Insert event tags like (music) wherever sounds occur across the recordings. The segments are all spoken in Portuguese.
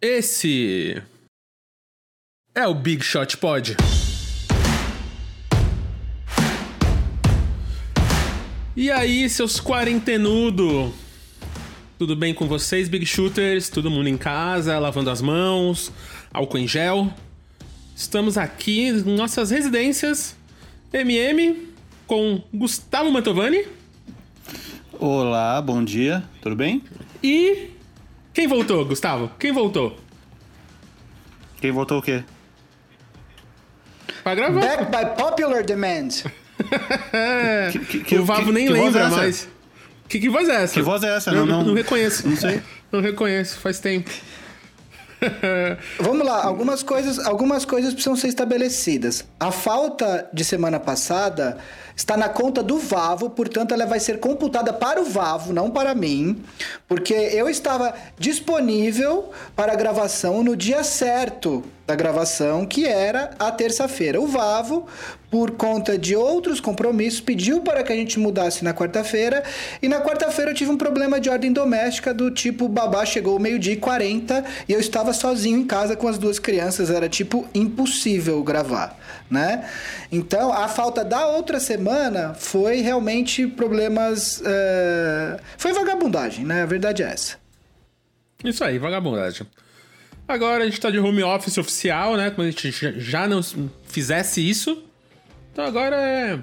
Esse é o Big Shot Pod. E aí, seus quarentenudo? Tudo bem com vocês, Big Shooters? Todo mundo em casa, lavando as mãos, álcool em gel? Estamos aqui em nossas residências MM com Gustavo Mantovani Olá, bom dia, tudo bem? e quem voltou, Gustavo? Quem voltou? Quem voltou o quê? Pra gravar. Back by popular demand. (laughs) Que- que- que- o Vavo nem lembra é essa? mais. Que, que voz é essa? Que voz é essa? Eu Não, não- não reconheço. não sei. Não reconheço, faz tempo. (laughs) Vamos lá, algumas coisas, algumas coisas precisam ser estabelecidas. A falta de semana passada está na conta do Vavo, portanto ela vai ser computada para o Vavo, não para mim, porque eu estava disponível para a gravação no dia certo da gravação, que era a terça-feira. O Vavo, por conta de outros compromissos, pediu para que a gente mudasse na quarta-feira, e na quarta-feira eu tive um problema de ordem doméstica do tipo babá chegou meio-dia e 40 e eu estava sozinho em casa com as duas crianças, era tipo impossível gravar, né? Então, a falta da outra semana foi realmente problemas, eh, foi vagabundagem, né? A verdade é essa. Isso aí, vagabundagem. Agora a gente tá de home office oficial, né? Como a gente já- não fizesse isso. Então agora é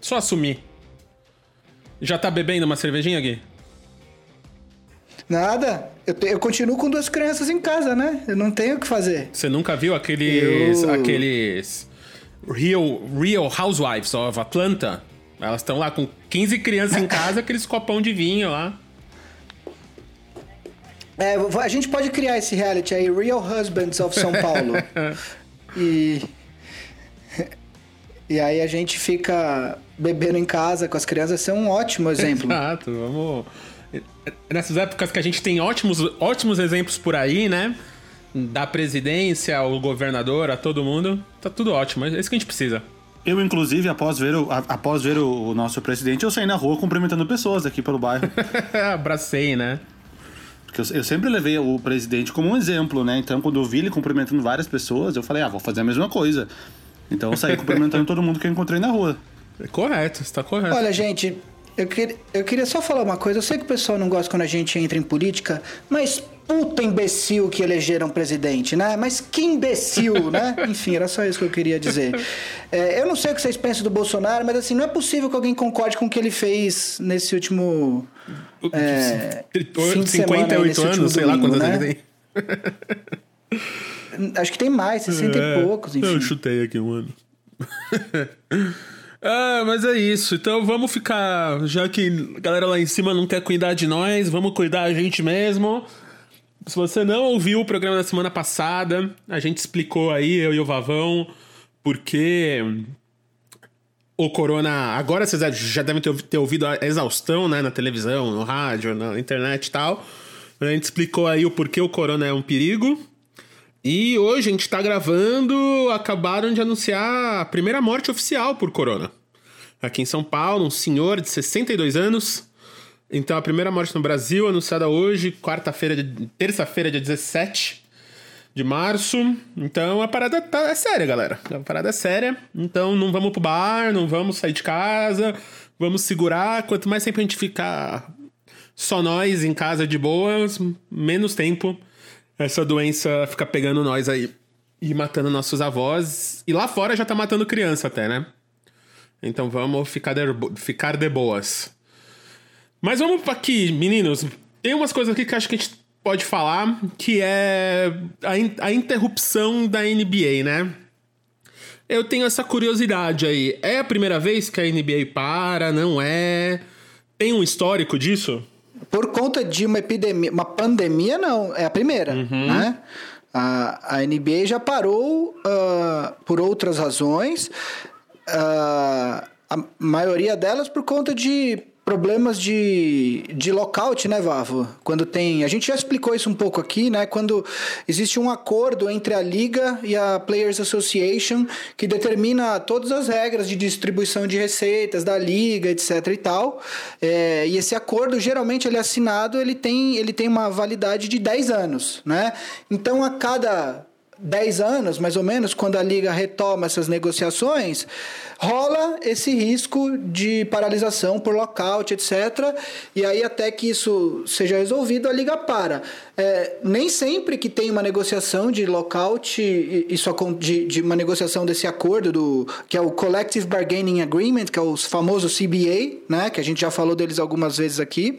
só assumir. Já tá bebendo uma cervejinha, Gui? Nada. Eu, te- eu continuo com duas crianças em casa, né? Eu não tenho o que fazer. Você nunca viu aqueles. Eu- aqueles. Real, Real Housewives of Atlanta? Elas estão lá com 15 crianças em casa, aqueles copão de vinho lá. É, a gente pode criar esse reality aí, Real Husbands of São Paulo. (laughs) e. E aí a gente fica bebendo em casa com as crianças, isso é um ótimo exemplo. Exato, vamos. Nessas épocas que a gente tem ótimos, ótimos exemplos por aí, né? Da presidência ao governador, a todo mundo. Tá tudo ótimo, é isso que a gente precisa. Eu, inclusive, após ver o, após ver o, o nosso presidente, eu saí na rua cumprimentando pessoas aqui pelo bairro. (laughs) Abracei, né? Porque eu, eu sempre levei o presidente como um exemplo, né? Então, quando eu vi ele cumprimentando várias pessoas, eu falei, ah, vou fazer a mesma coisa. Então, eu saí (laughs) cumprimentando todo mundo que eu encontrei na rua. É correto, está correto. Olha, gente, eu, queria- eu queria só falar uma coisa. Eu sei que o pessoal não gosta quando a gente entra em política, mas puta imbecil que elegeram presidente, né? Mas que imbecil, né? (laughs) Enfim, era só isso que eu queria dizer. É, eu não sei o que vocês pensam do Bolsonaro, mas assim, não é possível que alguém concorde com o que ele fez nesse último. É, fim de semana aí, 58 nesse último anos, sei lá domingo, quantos né? ele tem. Acho que tem mais, 60 É, e poucos, enfim. Eu chutei aqui um ano. (laughs) ah, mas é isso. Então vamos ficar. Já que a galera lá em cima não quer cuidar de nós, vamos cuidar a gente mesmo. Se você não ouviu o programa da semana passada, a gente explicou aí, eu e o Vavão, porque o Corona. Agora vocês já devem ter, ouvido a exaustão, né? Na televisão, no rádio, na internet e tal. A gente explicou aí o porquê o Corona é um perigo. E hoje a gente tá gravando, acabaram de anunciar a primeira morte oficial por corona. Aqui em São Paulo, um senhor de 62 anos. Então a primeira morte no Brasil, anunciada hoje, quarta-feira, terça-feira, dia 17 de março. Então a parada tá, é séria, galera. A parada é séria. Então não vamos pro bar, não vamos sair de casa, vamos segurar. Quanto mais tempo a gente ficar só nós em casa de boas, menos tempo essa doença fica pegando nós aí e matando nossos avós. E lá fora já tá matando criança até, né? Então vamos ficar de, ficar de boas. Mas vamos aqui, meninos. Tem umas coisas aqui que acho que a gente pode falar, que é a, in- a interrupção da NBA, né? Eu tenho essa curiosidade aí. É a primeira vez que a NBA para? Não é? Tem um histórico disso? Por conta de uma epidemia, uma pandemia, não, é a primeira, né? A, a NBA já parou ah, por outras razões, ah, a maioria delas por conta de problemas de, de lockout, né, Vavo? Quando tem. A gente já explicou isso um pouco aqui, né? Quando existe um acordo entre a Liga e a Players Association que determina todas as regras de distribuição de receitas da Liga, etc e tal. É, e esse acordo, geralmente, ele é assinado, ele tem, ele tem uma validade de 10 anos, né? Então, a cada 10 anos, mais ou menos, quando a Liga retoma essas negociações, rola esse risco de paralisação por lockout, etc. E aí, até que isso seja resolvido, a Liga para. É, nem sempre que tem uma negociação de lockout, isso, de, de uma negociação desse acordo, do, que é o Collective Bargaining Agreement, que é o famoso CBA, né, que a gente já falou deles algumas vezes aqui,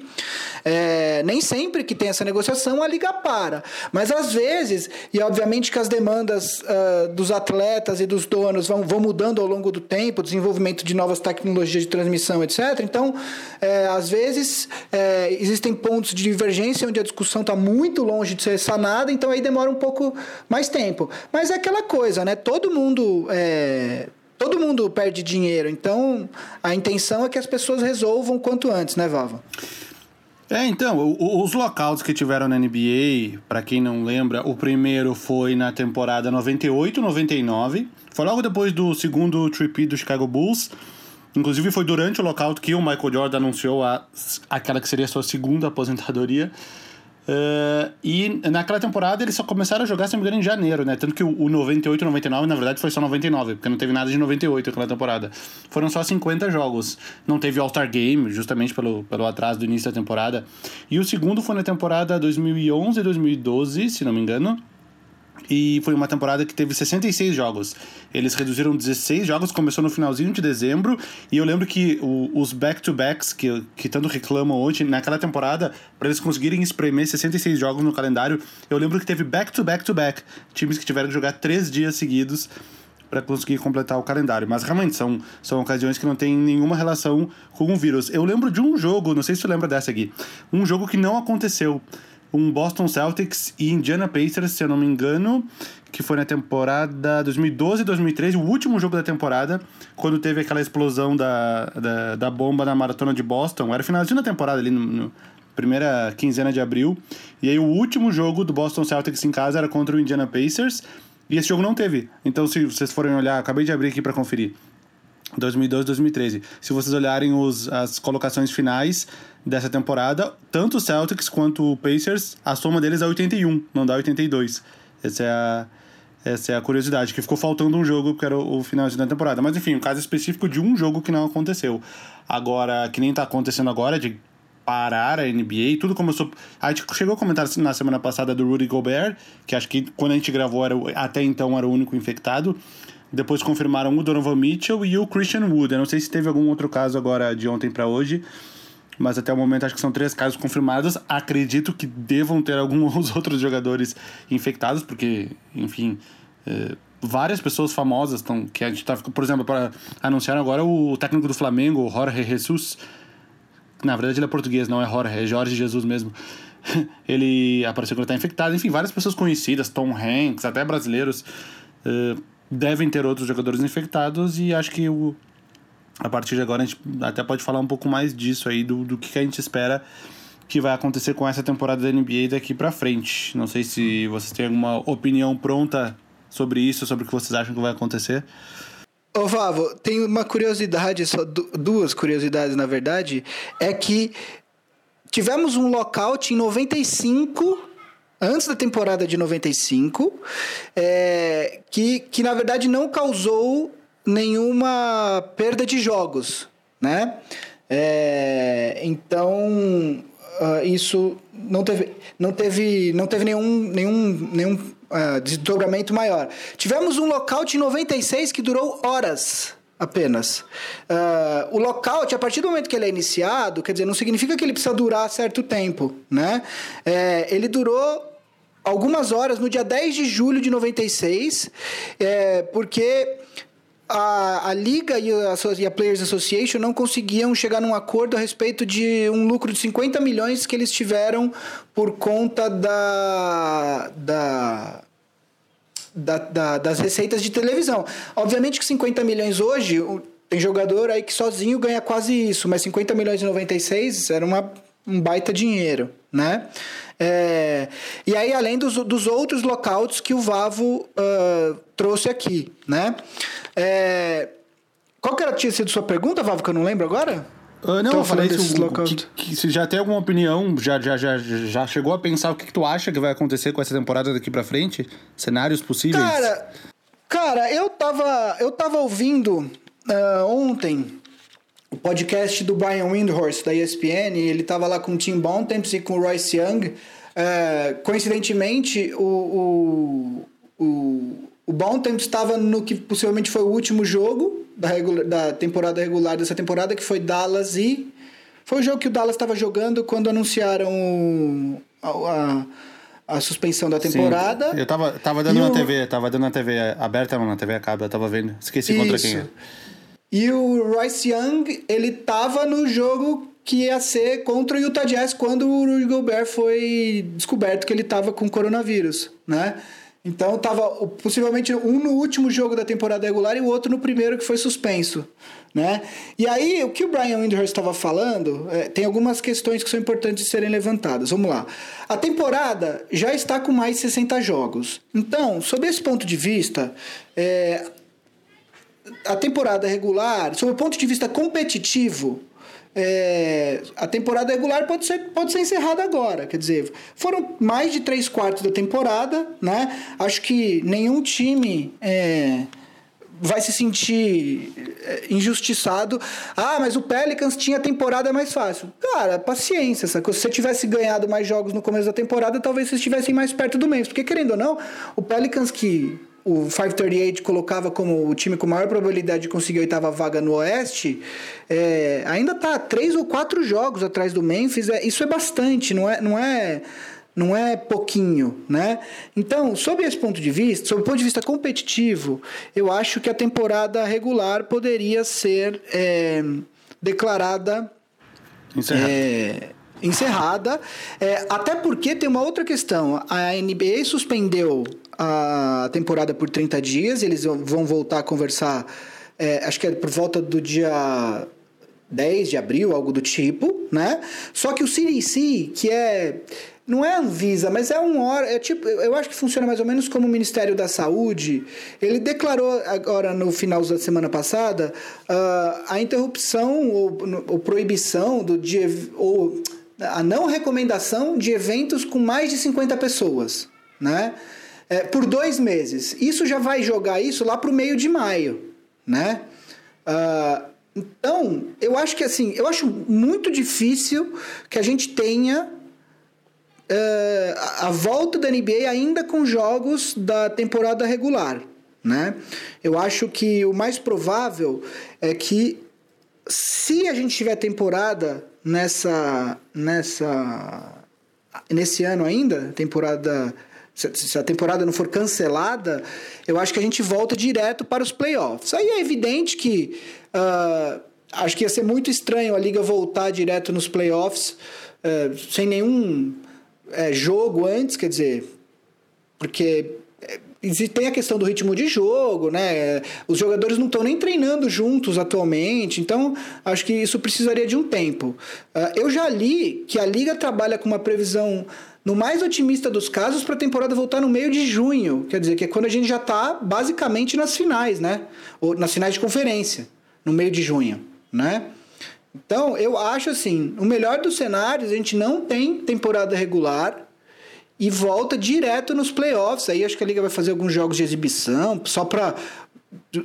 é, nem sempre que tem essa negociação a Liga para. Mas às vezes, e obviamente que as demandas uh, dos atletas e dos donos vão, vão mudando ao longo do tempo, desenvolvimento de novas tecnologias de transmissão, etc. Então, é, às vezes, é, existem pontos de divergência onde a discussão está muito longe de ser sanada, então aí demora um pouco mais tempo. Mas é aquela coisa, né? Todo mundo. É, todo mundo perde dinheiro, então a intenção é que as pessoas resolvam quanto antes, né, Vava? É, então, os lockouts que tiveram na NBA, para quem não lembra, o primeiro foi na temporada 98-99, foi logo depois do segundo trip do Chicago Bulls. Inclusive foi durante o lockout que o Michael Jordan anunciou a, aquela que seria a sua segunda aposentadoria. Uh, e naquela temporada eles só começaram a jogar, se não me engano, em janeiro, né? Tanto que o, o 98 99, na verdade, foi só 99, porque não teve nada de 98 naquela temporada. Foram só 50 jogos. Não teve All-Star Game, justamente pelo, pelo atraso do início da temporada. E o segundo foi na temporada 2011 e 2012, se não me engano e foi uma temporada que teve 66 jogos. Eles reduziram 16 jogos, começou no finalzinho de dezembro, e eu lembro que o, os back-to-backs que, que tanto reclamam hoje, naquela temporada, para eles conseguirem espremer 66 jogos no calendário, eu lembro que teve back-to-back-to-back, times que tiveram que jogar três dias seguidos para conseguir completar o calendário. Mas realmente são, são ocasiões que não tem nenhuma relação com o vírus. Eu lembro de um jogo, não sei se você lembra dessa aqui, um jogo que não aconteceu um Boston Celtics e Indiana Pacers, se eu não me engano, que foi na temporada 2012 2013, o último jogo da temporada, quando teve aquela explosão da, da, da bomba na maratona de Boston. Era finalzinho da temporada ali, no, no, primeira quinzena de abril. E aí o último jogo do Boston Celtics em casa era contra o Indiana Pacers. E esse jogo não teve. Então, se vocês forem olhar, acabei de abrir aqui para conferir. 2012 2013. Se vocês olharem os, as colocações finais dessa temporada, tanto o Celtics quanto o Pacers, a soma deles é 81, não dá 82. Essa é a, essa é a curiosidade, que ficou faltando um jogo, que era o, o finalzinho da temporada. Mas enfim, um caso específico de um jogo que não aconteceu. Agora, que nem tá acontecendo agora, de parar a NBA, tudo começou. A gente chegou a comentar na semana passada do Rudy Gobert, que acho que quando a gente gravou era, até então era o único infectado. Depois confirmaram o Donovan Mitchell e o Christian Wood. Eu não sei se teve algum outro caso agora de ontem para hoje, mas até o momento acho que são três casos confirmados. Acredito que devam ter alguns (laughs) outros jogadores infectados, porque, enfim, é, várias pessoas famosas estão. Que a gente tá, por exemplo, para anunciar agora o técnico do Flamengo, Jorge Jesus. Na verdade, ele é português, não é Jorge, é Jorge Jesus mesmo. (laughs) ele apareceu que ele está infectado. Enfim, várias pessoas conhecidas, Tom Hanks, até brasileiros. Uh, devem ter outros jogadores infectados e acho que o, a partir de agora a gente até pode falar um pouco mais disso aí, do, do que a gente espera que vai acontecer com essa temporada da NBA daqui para frente. Não sei se vocês têm alguma opinião pronta sobre isso, sobre o que vocês acham que vai acontecer. Ô Vavo, tem uma curiosidade, só duas curiosidades na verdade, é que tivemos um lockout em 95 antes da temporada de 95, é, que, que na verdade não causou nenhuma perda de jogos, né? É, então uh, isso não teve, não teve, não teve nenhum, nenhum, nenhum uh, desdobramento maior. Tivemos um lockout em 96 que durou horas apenas. Uh, o lockout, a partir do momento que ele é iniciado, quer dizer, não significa que ele precisa durar certo tempo, né? É, ele durou algumas horas no dia 10 de julho de 96, é, porque a, a Liga e a, e a, Players Association não conseguiam chegar num acordo a respeito de um lucro de 50 milhões que eles tiveram por conta da, da da, da, das receitas de televisão. Obviamente que 50 milhões hoje tem jogador aí que sozinho ganha quase isso, mas 50 milhões e 96 era uma, um baita dinheiro, né? É, e aí, além dos, dos outros lockouts que o Vavo uh, trouxe aqui, né? É, qual que era, tinha sido sua pergunta, Vavo, que eu não lembro agora? Uh, não, eu falei se, que, que, se já tem alguma opinião, já, já, já, já chegou a pensar o que, que tu acha que vai acontecer com essa temporada daqui pra frente? Cenários possíveis? Cara, cara eu, tava, eu tava ouvindo uh, ontem o podcast do Brian Windhorst, da ESPN, ele tava lá com o Tim Bontemps e com o Royce Young. Uh, coincidentemente, o, o, o, o Bontemps estava no que possivelmente foi o último jogo da, regular, da temporada regular dessa temporada, que foi Dallas e. Foi o jogo que o Dallas estava jogando quando anunciaram a, a, a suspensão da temporada. Sim, eu tava, tava dando e na o... TV, tava dando na TV aberta, não, na TV acaba, eu tava vendo. Esqueci Isso. contra quem é. E o Royce Young, ele tava no jogo que ia ser contra o Utah Jazz quando o Rudy Gobert foi descoberto que ele tava com coronavírus, né? Então tava possivelmente um no último jogo da temporada regular e o outro no primeiro que foi suspenso, né? E aí o que o Brian Windhorst estava falando é, tem algumas questões que são importantes de serem levantadas. Vamos lá. A temporada já está com mais de 60 jogos. Então, sob esse ponto de vista, é, a temporada regular, sob o ponto de vista competitivo, é, a temporada regular pode ser, pode ser encerrada agora. Quer dizer, foram mais de três quartos da temporada, né? Acho que nenhum time é, vai se sentir é, injustiçado. Ah, mas o Pelicans tinha temporada mais fácil. Cara, paciência. Se você tivesse ganhado mais jogos no começo da temporada, talvez vocês estivessem mais perto do mês. Porque, querendo ou não, o Pelicans que o 538 colocava como o time com maior probabilidade de conseguir a oitava vaga no Oeste, é, ainda está três ou quatro jogos atrás do Memphis. É, isso é bastante, não é, não é, não é pouquinho, né? Então, sob esse ponto de vista, sob o ponto de vista competitivo, eu acho que a temporada regular poderia ser é, declarada encerrada. É, encerrada é, até porque tem uma outra questão. A NBA suspendeu a temporada por 30 dias, eles vão voltar a conversar, é, acho que é por volta do dia 10 de abril, algo do tipo, né? Só que o CDC, que é não é Anvisa, mas é um órgão, é tipo, eu acho que funciona mais ou menos como o Ministério da Saúde. Ele declarou agora no final da semana passada uh, a interrupção ou, ou proibição do dia ou a não recomendação de eventos com mais de 50 pessoas, né? É, por dois meses. Isso já vai jogar isso lá para o meio de maio, né? Uh, então, eu acho que assim, eu acho muito difícil que a gente tenha uh, a volta da NBA ainda com jogos da temporada regular, né? Eu acho que o mais provável é que se a gente tiver temporada nessa nessa nesse ano ainda, temporada se a temporada não for cancelada, eu acho que a gente volta direto para os playoffs. Aí é evidente que uh, acho que ia ser muito estranho a liga voltar direto nos playoffs uh, sem nenhum uh, jogo antes, quer dizer, porque eh, tem a questão do ritmo de jogo, né? Os jogadores não estão nem treinando juntos atualmente, então acho que isso precisaria de um tempo. Uh, eu já li que a liga trabalha com uma previsão no mais otimista dos casos, para a temporada voltar no meio de junho. Quer dizer, que é quando a gente já está basicamente nas finais, né? Ou nas finais de conferência, no meio de junho, né? Então, eu acho assim, o melhor dos cenários, a gente não tem temporada regular e volta direto nos playoffs. Aí acho que a liga vai fazer alguns jogos de exibição, só para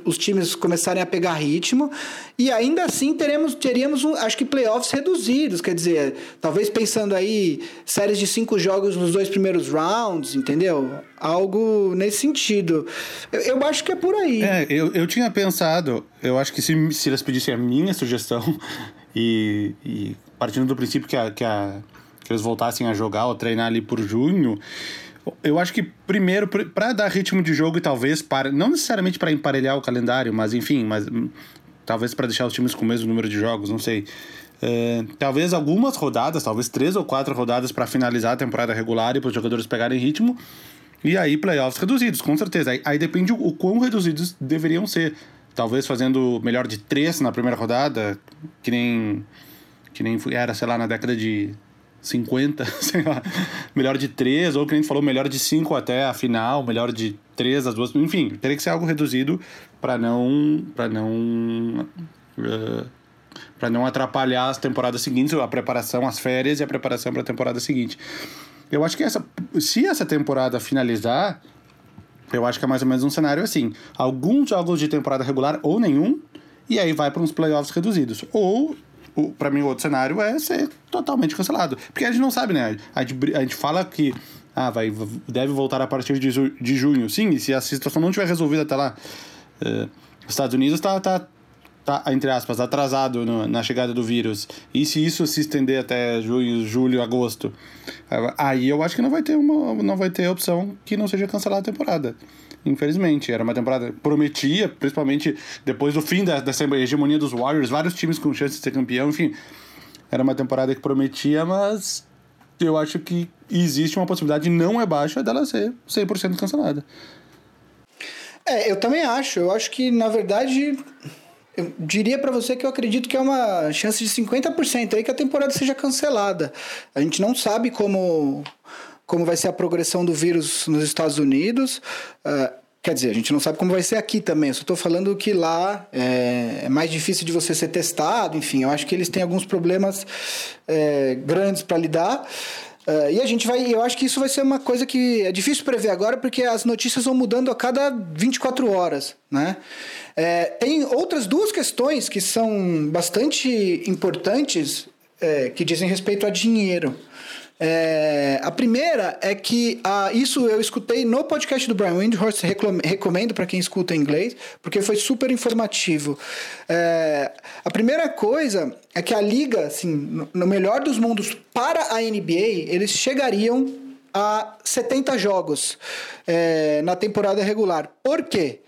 os times começarem a pegar ritmo. E ainda assim teremos teríamos acho que playoffs reduzidos. Quer dizer talvez pensando aí séries de cinco jogos nos dois primeiros rounds entendeu? Algo nesse sentido. Eu, eu acho que é por aí. É eu, eu tinha pensado eu acho que se, se eles pedissem a minha sugestão (laughs) e, e partindo do princípio que, a, que, a, que eles voltassem a jogar ou treinar ali por junho eu acho que primeiro para dar ritmo de jogo e talvez para não necessariamente para emparelhar o calendário, mas enfim, mas hum, talvez para deixar os times com o mesmo número de jogos, não sei. É, talvez algumas rodadas, talvez três ou quatro rodadas para finalizar a temporada regular e para os jogadores pegarem ritmo. E aí playoffs reduzidos, com certeza. Aí, aí depende o, quão reduzidos deveriam ser. talvez fazendo melhor de três na primeira rodada, que nem, que nem era, sei lá, na década de 50, (laughs) sei lá, melhor de três, ou que nem falou, melhor de cinco até a final, melhor de três as duas, enfim, teria que ser algo reduzido para não para não uh, para não atrapalhar as temporadas seguintes, a preparação, as férias e a preparação para a temporada seguinte. Eu acho que essa se essa temporada finalizar, eu acho que é mais ou menos um cenário assim, alguns jogos de temporada regular ou nenhum, e aí vai para uns playoffs reduzidos, ou para mim o outro cenário é ser totalmente cancelado. Porque a gente não sabe, né? A gente, a gente fala que ah, vai, deve voltar a partir de, de junho. Sim, e se a situação não tiver resolvida até lá, uh, Estados Unidos está, tá, tá, entre aspas, atrasado no, na chegada do vírus. E se isso se estender até junho, julho, agosto, aí eu acho que não vai ter uma, não vai ter opção que não seja cancelar a temporada. Infelizmente, era uma temporada prometia, principalmente depois do fim da, dessa hegemonia dos Warriors, vários times com chance de ser campeão, enfim. Era uma temporada que prometia, mas eu acho que existe uma possibilidade, não é baixa, dela ser 100% cancelada. É, eu também acho. Eu acho que, na verdade, eu diria para você que eu acredito que é uma chance de 50% aí que a temporada seja cancelada. A gente não sabe como como vai ser a progressão do vírus nos Estados Unidos. Uh, Quer dizer, a gente não sabe como vai ser aqui também. Eu só estou falando que lá é, é, mais difícil de você ser testado. Enfim, eu acho que eles têm alguns problemas é, grandes para lidar. Uh, e a gente vai. Eu acho que isso vai ser uma coisa que é difícil prever agora, porque as notícias vão mudando a cada 24 horas. Né? É, tem outras duas questões que são bastante importantes é, que dizem respeito a dinheiro. É, a primeira é que ah, isso eu escutei no podcast do Brian Windhorst, recomendo para quem escuta em inglês, porque foi super informativo. É, a primeira coisa é que a liga, assim, no melhor dos mundos, para a NBA, eles chegariam a 70 jogos é, na temporada regular. Por quê?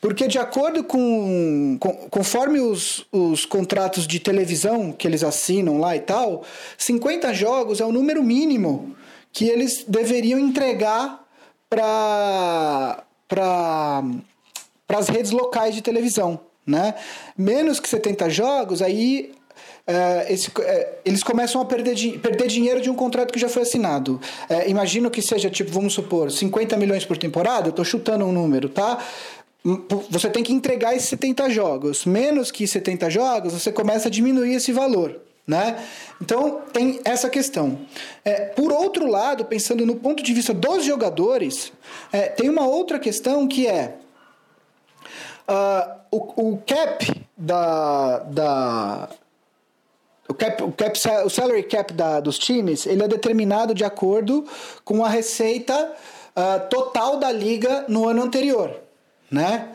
Porque, de acordo com. com conforme os, os contratos de televisão que eles assinam lá e tal, 50 jogos é o número mínimo que eles deveriam entregar para as redes locais de televisão. Né? Menos que 70 jogos, aí é, esse, é, eles começam a perder, perder dinheiro de um contrato que já foi assinado. É, imagino que seja, tipo, vamos supor, 50 milhões por temporada, estou chutando um número, tá? você tem que entregar esses 70 jogos. Menos que 70 jogos, você começa a diminuir esse valor. Né? Então tem essa questão. É, por outro lado, pensando no ponto de vista dos jogadores, é, tem uma outra questão que é uh, o, o, cap da, da o cap, o cap o salary cap da, dos times ele é determinado de acordo com a receita uh, total da liga no ano anterior né?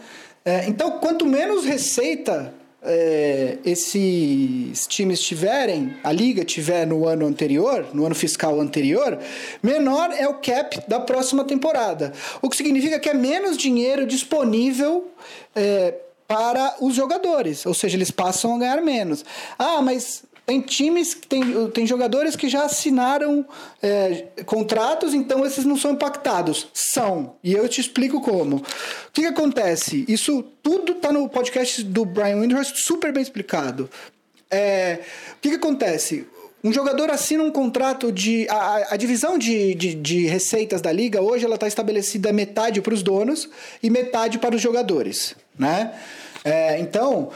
É, então, quanto menos receita é, esses times tiverem, a liga tiver no ano anterior, no ano fiscal anterior, menor é o cap da próxima temporada. O que significa que é menos dinheiro disponível é, para os jogadores, ou seja, eles passam a ganhar menos. Ah, mas tem times, tem, tem jogadores que já assinaram é, contratos, então esses não são impactados. São. E eu te explico como. O que, que acontece? Isso tudo está no podcast do Brian Windhorst, super bem explicado. É, o que, que acontece? Um jogador assina um contrato de. A, a divisão de, de, de, receitas da liga hoje ela está estabelecida metade para os donos e metade para os jogadores. Né? É, então,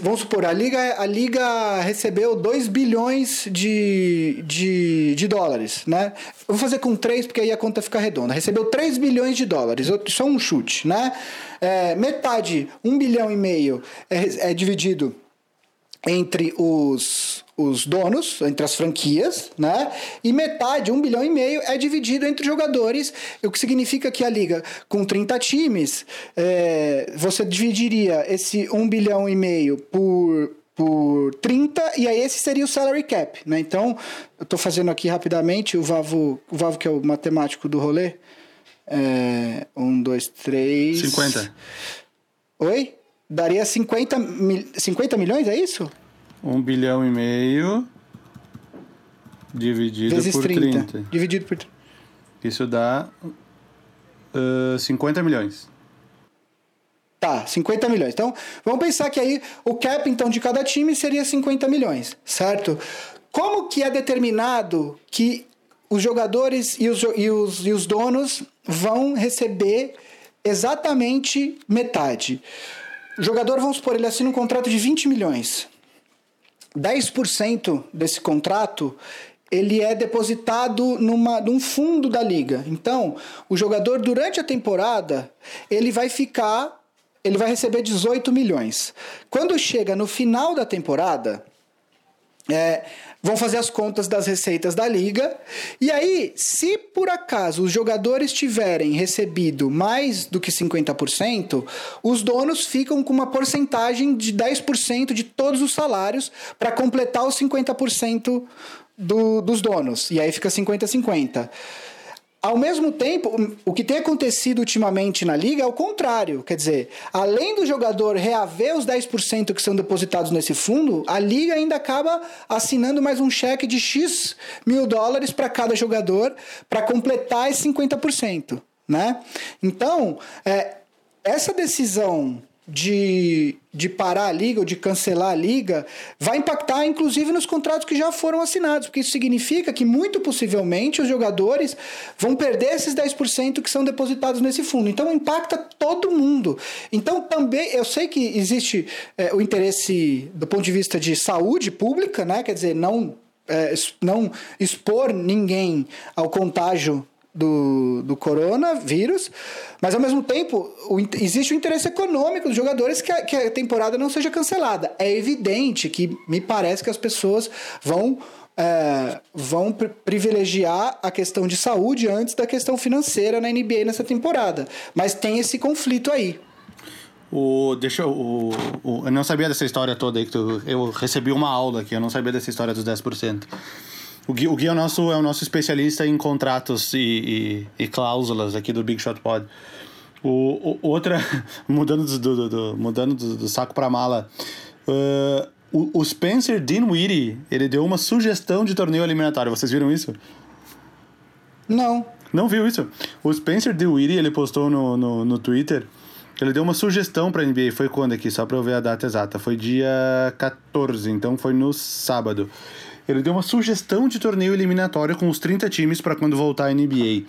Vamos supor, a Liga, a Liga recebeu 2 bilhões de, de, de dólares, né? Eu vou fazer com 3 porque aí a conta fica redonda. Recebeu 3 bilhões de dólares, só um chute, né? É, metade, 1 um bilhão e meio, é, é dividido entre os, os donos, entre as franquias, né? E metade, um bilhão e meio, é dividido entre jogadores, o que significa que a liga, com 30 times, é, você dividiria esse um bilhão e meio por, por 30, e aí esse seria o salary cap, né? Então, eu estou fazendo aqui rapidamente, o Vavo, o Vavo que é o matemático do rolê, é, um, dois, três... 50. Oi? Daria 50, mil, 50 milhões, é isso? Um bilhão e meio dividido Vezes por 30. 30. Dividido por 30. Isso dá uh, 50 milhões. Tá, 50 milhões. Então, vamos pensar que aí o cap então de cada time seria 50 milhões, certo? Como que é determinado que os jogadores e os, e os, e os donos vão receber exatamente metade? O jogador, vamos supor, ele assina um contrato de 20 milhões. 10% desse contrato ele é depositado numa, num fundo da liga. Então, o jogador durante a temporada, ele vai ficar, ele vai receber 18 milhões. Quando chega no final da temporada, é, vão fazer as contas das receitas da liga. E aí, se por acaso os jogadores tiverem recebido mais do que 50%, os donos ficam com uma porcentagem de 10% de todos os salários para completar os 50% do, dos donos. E aí fica 50-50. Ao mesmo tempo, o que tem acontecido ultimamente na liga é o contrário. Quer dizer, além do jogador reaver os 10% que são depositados nesse fundo, a liga ainda acaba assinando mais um cheque de X mil dólares para cada jogador para completar esse 50%. Né? Então, é, essa decisão de, de parar a liga ou de cancelar a liga vai impactar inclusive nos contratos que já foram assinados, porque isso significa que muito possivelmente os jogadores vão perder esses 10% que são depositados nesse fundo. Então impacta todo mundo. Então também eu sei que existe é, o interesse do ponto de vista de saúde pública, né? quer dizer, não, é, não expor ninguém ao contágio do, do coronavírus, mas ao mesmo tempo o, existe o interesse econômico dos jogadores que a, que a temporada não seja cancelada. É evidente que me parece que as pessoas vão é, vão privilegiar a questão de saúde antes da questão financeira na NBA nessa temporada. Mas tem esse conflito aí. O, deixa o, o, eu não sabia dessa história toda aí que tu, eu recebi uma aula aqui, eu não sabia dessa história dos 10%. O Gui, o Gui é, o nosso, é o nosso especialista em contratos e, e, e cláusulas aqui do Big Shot Pod. O, o outra, (laughs) mudando do, do, do mudando do, do saco para mala, uh, o, o, Spencer Dinwiddie, ele deu uma sugestão de torneio eliminatório. Vocês viram isso? Não. Não viu isso? O Spencer Dinwiddie, ele postou no, no, no Twitter, ele deu uma sugestão pra NBA. Foi quando aqui? Só pra eu ver a data exata. Foi dia 14, então foi no sábado ele deu uma sugestão de torneio eliminatório com os 30 times para quando voltar a NBA.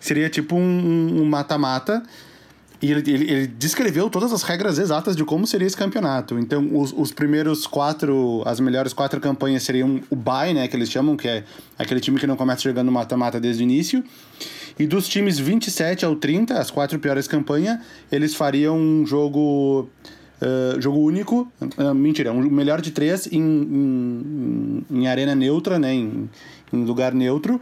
Seria tipo um mata-mata. E ele, ele, ele, descreveu todas as regras exatas de como seria esse campeonato. Então, os, os primeiros quatro, as melhores quatro campanhas seriam o bye, né, que eles chamam, que é aquele time que não começa jogando mata-mata desde o início. E dos times 27 ao 30, as quatro piores campanhas, eles fariam um jogo Uh, jogo único, uh, mentira, um melhor de três em, em, em arena neutra, né, em, em, lugar neutro.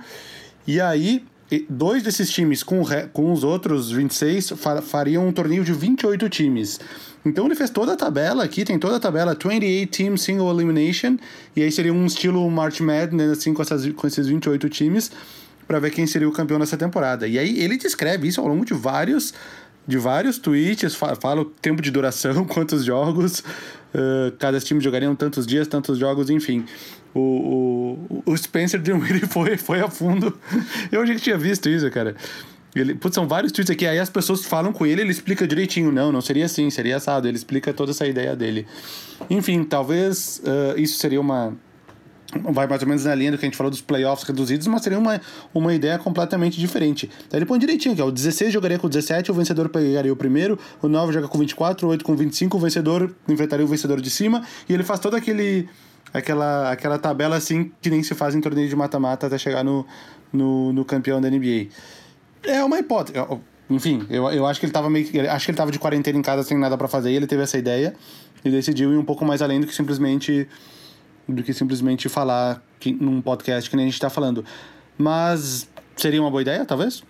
E aí, dois desses times com, com os outros 26 fariam um torneio de 28 times. Então ele fez toda a tabela aqui, tem toda a tabela 28 Team Single Elimination, e aí seria um estilo March Madness, assim, com, essas, com esses 28 times, para ver quem seria o campeão dessa temporada. E aí ele descreve isso ao longo de vários de vários tweets, fala o tempo de duração, (laughs) quantos jogos, uh, cada time jogariam tantos dias, tantos jogos, enfim. O, o, o Spencer Dinwiddie (laughs) foi, foi a fundo. Eu já tinha visto isso, cara. Ele, putz, são vários tweets aqui, aí as pessoas falam com ele, ele explica direitinho. Não, não seria assim, seria assado. Ele explica toda essa ideia dele. Enfim, talvez uh, isso seria uma, vai mais ou menos na linha do que a gente falou dos playoffs reduzidos, mas seria uma, uma ideia completamente diferente. Daí ele põe direitinho ó, o 16 jogaria com o 17, o vencedor pegaria o primeiro, o 9 joga com 24, o 8 com 25, o vencedor enfrentaria o vencedor de cima, e ele faz toda aquele aquela, aquela tabela assim que nem se faz em torneio de mata-mata até chegar no, no, no, campeão da NBA. É uma hipótese. Enfim, eu, eu acho que ele tava meio. Acho que ele tava de quarentena em casa sem nada para fazer, e ele teve essa ideia e decidiu ir um pouco mais além do que simplesmente do que simplesmente falar que, num podcast que nem a gente tá falando. Mas seria uma boa ideia, talvez?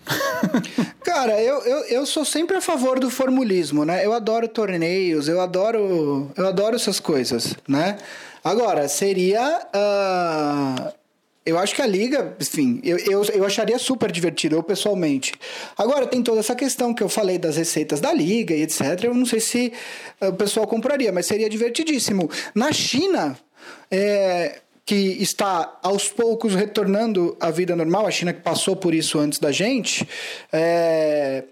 (laughs) Cara, eu, eu, eu sou sempre a favor do formulismo, né? Eu adoro torneios, eu adoro, eu adoro essas coisas, né? Agora, seria. Uh, eu acho que a liga, enfim, eu, eu, eu acharia super divertido, eu pessoalmente. Agora, tem toda essa questão que eu falei das receitas da liga e etc. Eu não sei se o pessoal compraria, mas seria divertidíssimo. Na China, é, que está aos poucos retornando à vida normal, a China que passou por isso antes da gente, é,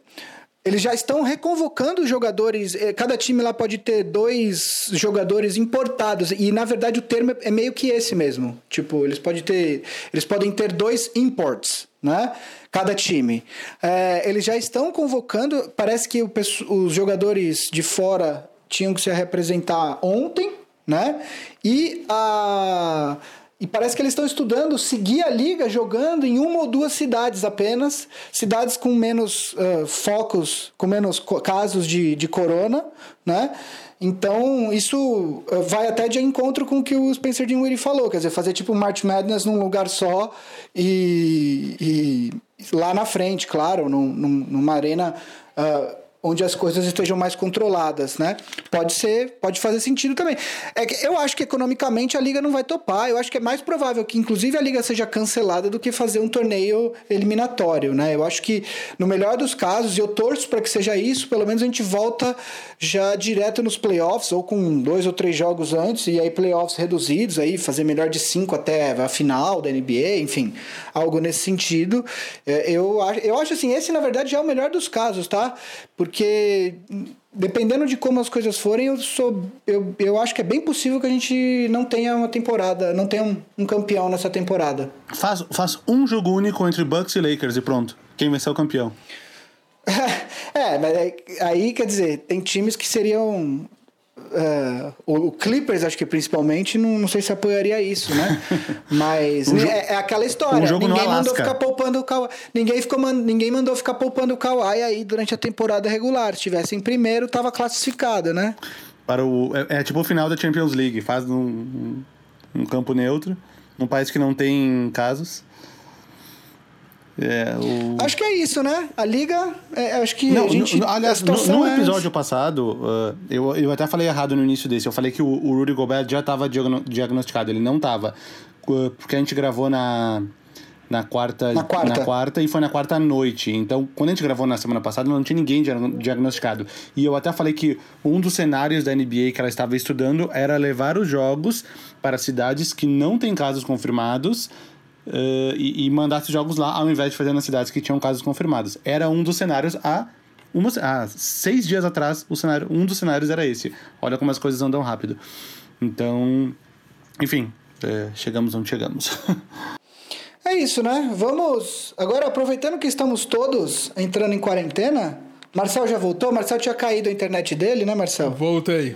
eles já estão reconvocando jogadores. eh, Cada time lá pode ter dois jogadores importados. E na verdade o termo é meio que esse mesmo. Tipo, eles podem ter. Eles podem ter dois imports, né? Cada time. É, eles já estão convocando. Parece que o os jogadores de fora tinham que se representar ontem, né? E a. E parece que eles estão estudando seguir a liga jogando em uma ou duas cidades apenas, cidades com menos ah, focos, com menos casos de, de corona, né? Então, isso ah, vai até de encontro com o que o Spencer Dinwiddie falou, quer dizer, fazer tipo March Madness num lugar só e, e lá na frente, claro, num, num- numa arena ah, onde as coisas estejam mais controladas, né? Pode ser, pode fazer sentido também. É que eu acho que economicamente a liga não vai topar. Eu acho que é mais provável que inclusive a liga seja cancelada do que fazer um torneio eliminatório, né? Eu acho que no melhor dos casos, e eu torço para que seja isso, pelo menos a gente volta já direto nos playoffs ou com dois ou três jogos antes e aí playoffs reduzidos aí fazer melhor de cinco até a final da NBA, enfim, algo nesse sentido. É, Eu, acho- eu acho assim, esse na verdade já é o melhor dos casos, tá? Porque dependendo de como as coisas forem, eu sou eu, eu acho que é bem possível que a gente não tenha uma temporada, não tenha um, um campeão nessa temporada. Faz, faz um jogo único entre Bucks e Lakers e pronto. Quem vai ser o campeão? (laughs) é, mas aí, aí, quer dizer, tem times que seriam. É, o Clippers, acho que principalmente, não, não sei se apoiaria isso, né? (laughs) Mas Um é, é aquela história. um ninguém mandou ficar poupando o Kawhi. Ninguém, ficou, ninguém mandou ficar poupando o Kawhi aí durante a temporada regular. Se tivesse em primeiro, tava classificado, né? Para o, é, é tipo o final da Champions League. Faz num, num- num campo neutro, num país que não tem casos. É, o... Acho que é isso, né? A liga, é, acho que Não, gente. no- aliás, no, no é episódio passado, uh, eu, eu até falei errado no início desse. Eu falei que o, o Rudy Gobert já estava diagnosticado. Ele não estava. Porque a gente gravou na, na, quarta, Na quarta. quarta e foi na quarta noite. Então, quando a gente gravou na semana passada, não tinha ninguém diag- diagnosticado. E eu até falei que um dos cenários da NBA que ela estava estudando era levar os jogos para cidades que não têm casos confirmados. Uh, e, e mandar esses jogos lá ao invés de fazer nas cidades que tinham casos confirmados. Era um dos cenários há, uma, há seis dias atrás, o cenário, um dos cenários era esse. Olha como as coisas andam rápido. Então, enfim, é, chegamos onde chegamos. (laughs) É isso, né? Vamos. Agora, aproveitando que estamos todos entrando em quarentena, Marcel já voltou? Marcel tinha caído a internet dele, né, Marcel? Voltei.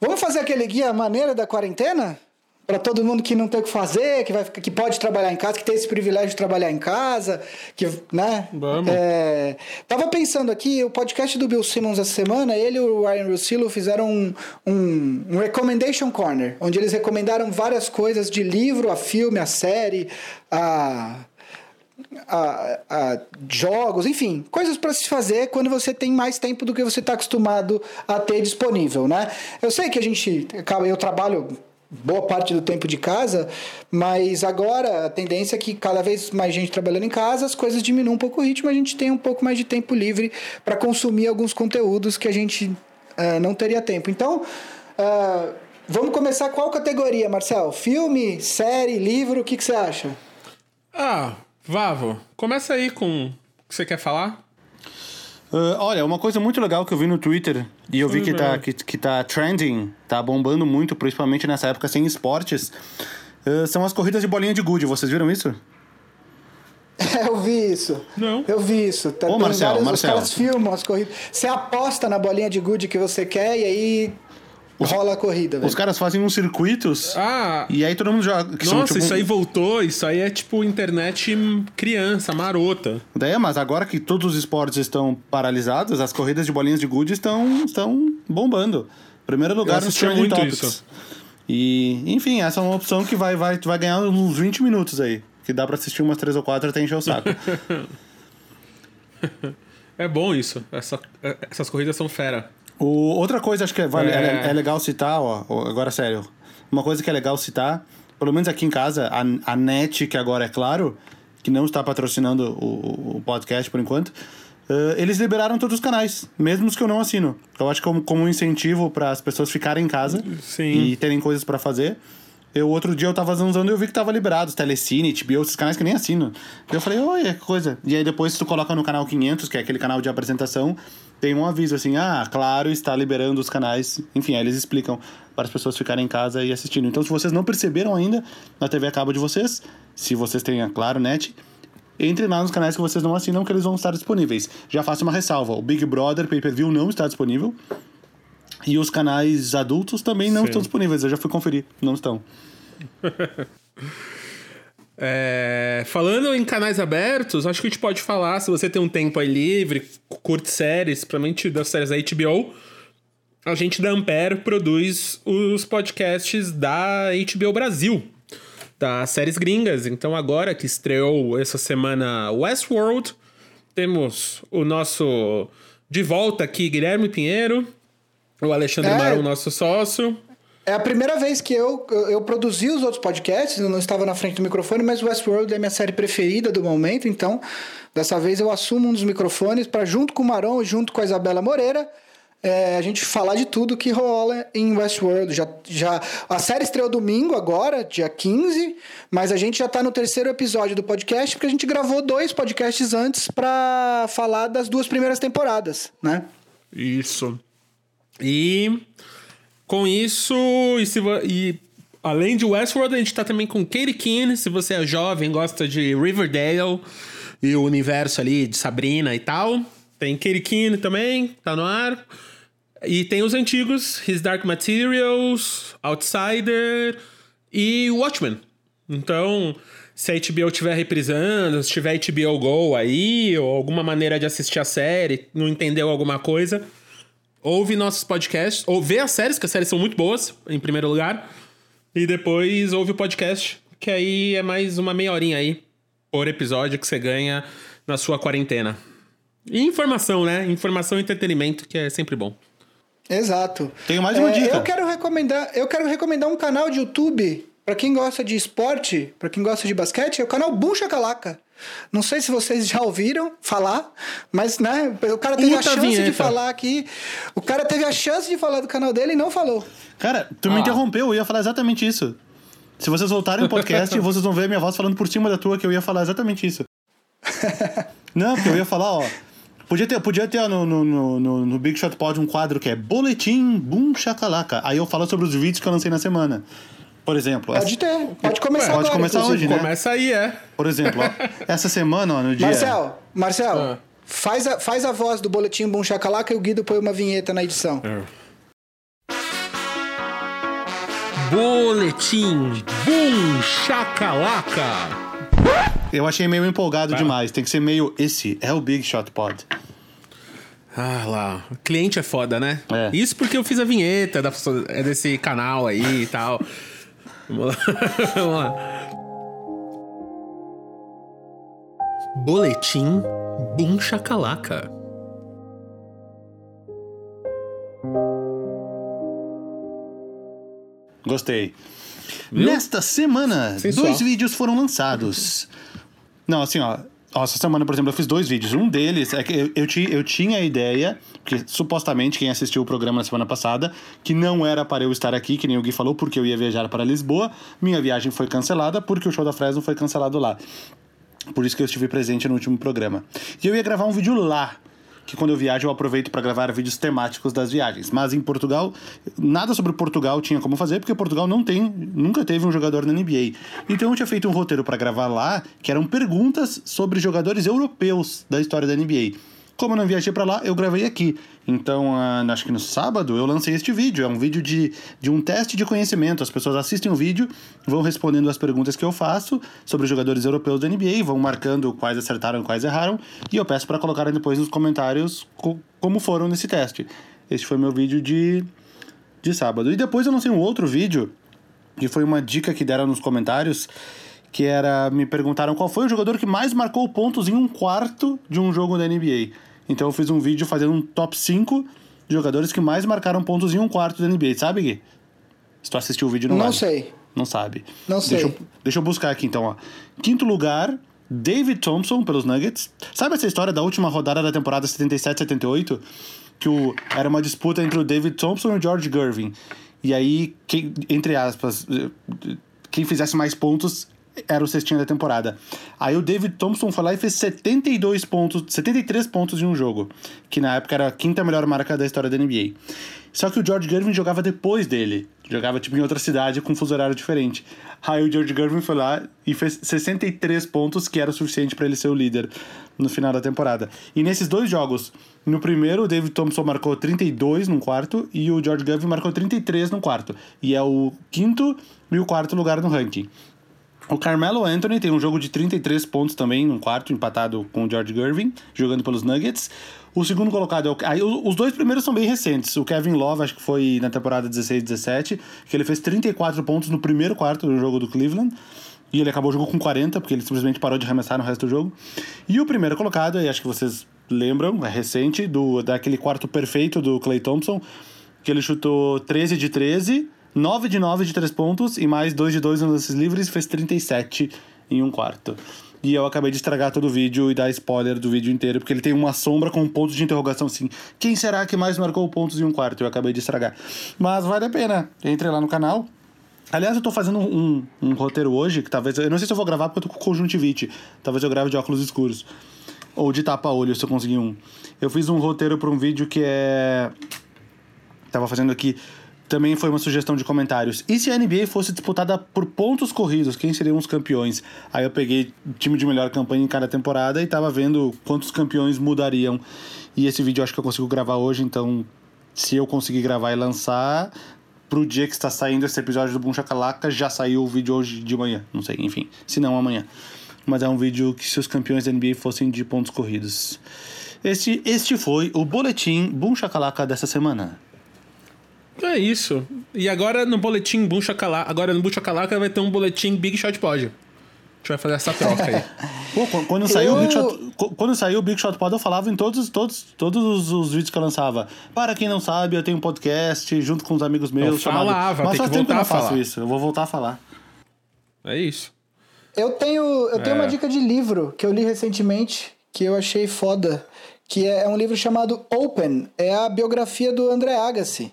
Vamos fazer aquele guia maneira da quarentena? Para todo mundo que não tem o que fazer, que, vai, que pode trabalhar em casa, que tem esse privilégio de trabalhar em casa, que, né? Vamos. É, tava pensando aqui, o podcast do Bill Simmons essa semana, ele e o Ryan Russillo fizeram um, um, um Recommendation Corner, onde eles recomendaram várias coisas de livro, a filme, a série, a a, a jogos, enfim, coisas para se fazer quando você tem mais tempo do que você está acostumado a ter disponível, né? Eu sei que a gente eu trabalho boa parte do tempo de casa, mas agora a tendência é que cada vez mais gente trabalhando em casa, as coisas diminuem um pouco o ritmo, a gente tem um pouco mais de tempo livre para consumir alguns conteúdos que a gente eh, não teria tempo. Então, ah, vamos começar qual categoria, Marcel? Filme, série, livro, o que, que você acha? Ah, Vavo, começa aí com o que você quer falar. Uh, olha, uma coisa muito legal que eu vi no Twitter e eu vi que tá, que, que tá trending, tá bombando muito, principalmente nessa época sem esportes, uh, são as corridas de bolinha de gude. Vocês viram isso? (laughs) Eu vi isso. Não. Eu vi isso. Tá, Ô, tem Marcel, vários- Marcel. Os caras filmam as corridas. Você aposta na bolinha de gude que você quer e aí rola a corrida, velho. Os caras fazem uns circuitos Ah, e aí todo mundo joga. Que são, nossa, tipo, isso aí voltou. Isso aí é tipo internet criança, marota. Daí, mas agora que todos os esportes estão paralisados, as corridas de bolinhas de gude estão, estão bombando. Primeiro lugar nos trending muito topics. isso. E, enfim, essa é uma opção que vai, vai, vai ganhar uns 20 minutos aí. Que dá pra assistir umas 3 ou 4 até encher o saco. (laughs) É bom isso. Essa- essas corridas são fera. O, outra coisa acho que é, vale, É. é. é legal citar, ó, agora sério. Uma coisa que é legal citar, pelo menos aqui em casa, a, a NET, que agora é claro, que não está patrocinando o, o podcast por enquanto, eh, eles liberaram todos os canais, mesmo os que eu não assino. Eu acho que como, como um incentivo para as pessoas ficarem em casa Sim. e terem coisas para fazer. Eu outro dia eu tava zanzando e eu vi que tava liberado, Telecine, HBO, esses canais que eu nem assino. Eu falei, olha, que coisa. E aí depois tu coloca no canal 500, que é aquele canal de apresentação, tem um aviso assim, ah, claro, está liberando os canais. Enfim, aí eles explicam para as pessoas ficarem em casa e assistindo. Então, se vocês não perceberam ainda na TV a cabo de vocês, se vocês têm, a claro, net, entre lá nos canais que vocês não assinam, que eles vão estar disponíveis. Já faço uma ressalva: o Big Brother Pay Per View não está disponível. E os canais adultos também não Sim. estão disponíveis. Eu já fui conferir, não estão. (laughs) é, falando em canais abertos, acho que a gente pode falar, se você tem um tempo aí livre, curte séries, principalmente das séries da HBO, a gente da Ampere produz os podcasts da HBO Brasil, das séries gringas. Então agora que estreou essa semana Westworld, temos o nosso de volta aqui Guilherme Pinheiro, o Alexandre é, Marão, nosso sócio. É a primeira vez que eu, eu produzi os outros podcasts, eu não estava na frente do microfone, mas Westworld é minha série preferida do momento, então dessa vez eu assumo um dos microfones para, junto com o Marão e junto com a Isabela Moreira, é, a gente falar de tudo que rola em Westworld. Já, já, a série estreou domingo agora, dia 15, mas a gente já está no terceiro episódio do podcast, porque a gente gravou dois podcasts antes para falar das duas primeiras temporadas, né? Isso. E com isso, e, se, e além de Westworld, a gente está também com Katie Keane, se você é jovem, gosta de Riverdale e o universo ali de Sabrina e tal. Tem Katie Keane também, tá no ar. E tem os antigos, His Dark Materials, Outsider e Watchmen. Então, se a HBO estiver reprisando, se tiver HBO Go aí, ou alguma maneira de assistir a série, não entendeu alguma coisa, ouve nossos podcasts, ou vê as séries, que as séries são muito boas, em primeiro lugar, e depois ouve o podcast, que aí é mais uma meia horinha aí por episódio que você ganha na sua quarentena. E informação, né? Informação e entretenimento, que é sempre bom. Exato. Tenho mais uma é, dica. Eu quero recomendar, eu quero recomendar um canal de YouTube para quem gosta de esporte, para quem gosta de basquete, é o canal Boom Calaca. Não sei se vocês já ouviram falar, mas né, o cara teve Puta a chance vinheta. de falar aqui. O cara teve a chance de falar do canal dele e não falou. Cara, tu ah. me interrompeu, eu ia falar exatamente isso. Se vocês voltarem o podcast, (laughs) vocês vão ver a minha voz falando por cima da tua que eu ia falar exatamente isso. (laughs) não, porque eu ia falar, ó, Podia ter, podia ter no, no, no, no, Big Shot Pod um quadro que é Boletim Boom Chacalaca. Aí eu falo sobre os vídeos que eu lancei na semana. Por exemplo. Pode essa... ter, pode começar Pode agora, começar hoje, né? Começa aí, é. Por exemplo, ó, (laughs) essa semana, ó, no dia. Marcel, Marcel, ah. faz, a, faz a voz do Boletim Boom Chacalaca e o Guido põe uma vinheta na edição. É. Boletim Boom Chacalaca. Eu achei meio empolgado demais. Tem que ser meio. Esse é o Big Shot Pod. Ah lá, cliente é foda, né? É. Isso porque eu fiz a vinheta da, é desse canal aí e tal. Vamos lá. (laughs) Vamos lá. Boletim Bum Chacalaca. Gostei. Viu? Nesta semana, dois vídeos foram lançados. Não, assim, ó. Essa semana, por exemplo, eu fiz dois vídeos. Um deles é que eu, eu, eu tinha a ideia, que supostamente quem assistiu o programa na semana passada, que não era para eu estar aqui, que nem o Gui falou, porque eu ia viajar para Lisboa. Minha viagem foi cancelada porque o show da Fresno foi cancelado lá. Por isso que eu estive presente no último programa. E eu ia gravar um vídeo lá que quando eu viajo eu aproveito para gravar vídeos temáticos das viagens. Mas em Portugal, nada sobre Portugal tinha como fazer, porque Portugal não tem, nunca teve um jogador na NBA. Então eu tinha feito um roteiro para gravar lá, que eram perguntas sobre jogadores europeus da história da NBA. Como eu não viajei para lá, eu gravei aqui. Então, uh, acho que no sábado eu lancei este vídeo. É um vídeo de, de um teste de conhecimento. As pessoas assistem o vídeo, vão respondendo as perguntas que eu faço sobre jogadores europeus da NBA, vão marcando quais acertaram e quais erraram. E eu peço para colocarem depois nos comentários co como foram nesse teste. Este foi meu vídeo de, de sábado. E depois eu lancei um outro vídeo, que foi uma dica que deram nos comentários que era me perguntaram qual foi o jogador que mais marcou pontos em um quarto de um jogo da NBA. Então eu fiz um vídeo fazendo um top 5 de jogadores que mais marcaram pontos em um quarto da NBA, sabe, Gui? Se tu assistiu o vídeo, não Não vale. sei. Não sabe. Não sei. Deixa eu, deixa eu buscar aqui então, ó. Quinto lugar, David Thompson pelos Nuggets. Sabe essa história da última rodada da temporada 77-78? Que o, era uma disputa entre o David Thompson e o George Gervin. E aí, que, entre aspas, quem fizesse mais pontos era o cestinho da temporada. Aí o David Thompson foi lá e fez 72 pontos, 73 pontos em um jogo, que na época era a quinta melhor marca da história da NBA. Só que o George Gervin jogava depois dele, jogava tipo em outra cidade com um fuso horário diferente. Aí o George Gervin foi lá e fez 63 pontos, que era o suficiente para ele ser o líder no final da temporada. E nesses dois jogos, no primeiro o David Thompson marcou 32 no quarto e o George Gervin marcou 33 no quarto. E é o quinto e o quarto lugar no ranking. O Carmelo Anthony tem um jogo de 33 pontos também, no quarto, empatado com o George Gervin, jogando pelos Nuggets. O segundo colocado é o. Aí, os dois primeiros são bem recentes. O Kevin Love, acho que foi na temporada 16-17, que ele fez 34 pontos no primeiro quarto do jogo do Cleveland. E ele acabou o jogo com 40, porque ele simplesmente parou de arremessar no resto do jogo. E o primeiro colocado, aí acho que vocês lembram, é recente, do, daquele quarto perfeito do Clay Thompson, que ele chutou 13 de 13 9 de 9 de 3 pontos e mais 2 de 2 nos lances livres, fez 37 em um quarto. E eu acabei de estragar todo o vídeo e dar spoiler do vídeo inteiro, porque ele tem uma sombra com pontos de interrogação assim. Quem será que mais marcou pontos em um quarto? Eu acabei de estragar. Mas vale a pena. Entre lá no canal. Aliás, eu tô fazendo um, um, roteiro hoje, que talvez. Eu não sei se eu vou gravar porque eu tô com conjuntivite. Talvez eu grave de óculos escuros. Ou de tapa-olho, se eu conseguir um. Eu fiz um roteiro para um vídeo que é. Tava fazendo aqui também foi uma sugestão de comentários. E se a NBA fosse disputada por pontos corridos, quem seriam os campeões? Aí eu peguei time de melhor campanha em cada temporada e tava vendo quantos campeões mudariam. E esse vídeo eu acho que eu consigo gravar hoje, então se eu conseguir gravar e lançar, pro dia que está saindo esse episódio do Boom Chacalaca, já saiu o vídeo hoje de manhã. Não sei, enfim. Se não, amanhã. Mas é um vídeo que se os campeões da NBA fossem de pontos corridos. Este, este foi o boletim Boom Chacalaca dessa semana. É isso. E agora no boletim Boom Chacalaca, agora no Boom Chacalaca vai ter um boletim Big Shot Pod. A gente vai fazer essa troca aí. (laughs) Pô, quando, saiu eu... o Big Shot, quando saiu o Big Shot Pod, eu falava em todos, todos, todos os vídeos que eu lançava. Para quem não sabe, eu tenho um podcast junto com os amigos meus. Eu chamado... falava, Mas faz tempo que eu não faço isso. Eu vou voltar a falar. É isso. Eu tenho, eu tenho é. uma dica de livro que eu li recentemente que eu achei foda. Que é, é um livro chamado Open. É a biografia do André Agassi.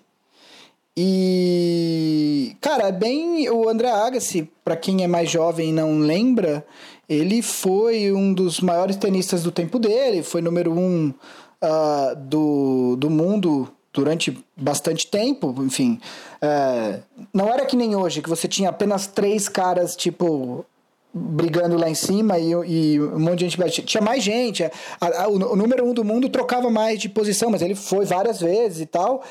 E, cara, é bem. O André Agassi, para quem é mais jovem e não lembra, ele foi um dos maiores tenistas do tempo dele, foi número um uh, do, do mundo durante bastante tempo, enfim. Uh, não era que nem hoje, que você tinha apenas três caras, tipo, brigando lá em cima e, e, um monte de gente. Tinha mais gente. A, a, o, o, número um do mundo trocava mais de posição, mas ele foi várias vezes e tal.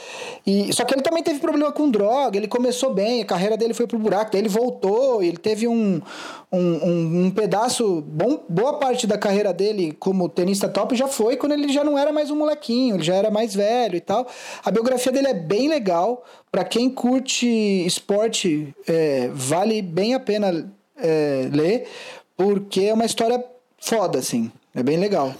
E, só que ele também teve problema com droga. Ele começou bem, a carreira dele foi pro buraco. Ele voltou, ele teve um, um, um, um pedaço. Bom, boa parte da carreira dele como tenista top já foi quando ele já não era mais um molequinho, ele já era mais velho e tal. A biografia dele é bem legal. Para quem curte esporte, é, vale bem a pena é, ler, porque é uma história foda, assim. É bem legal.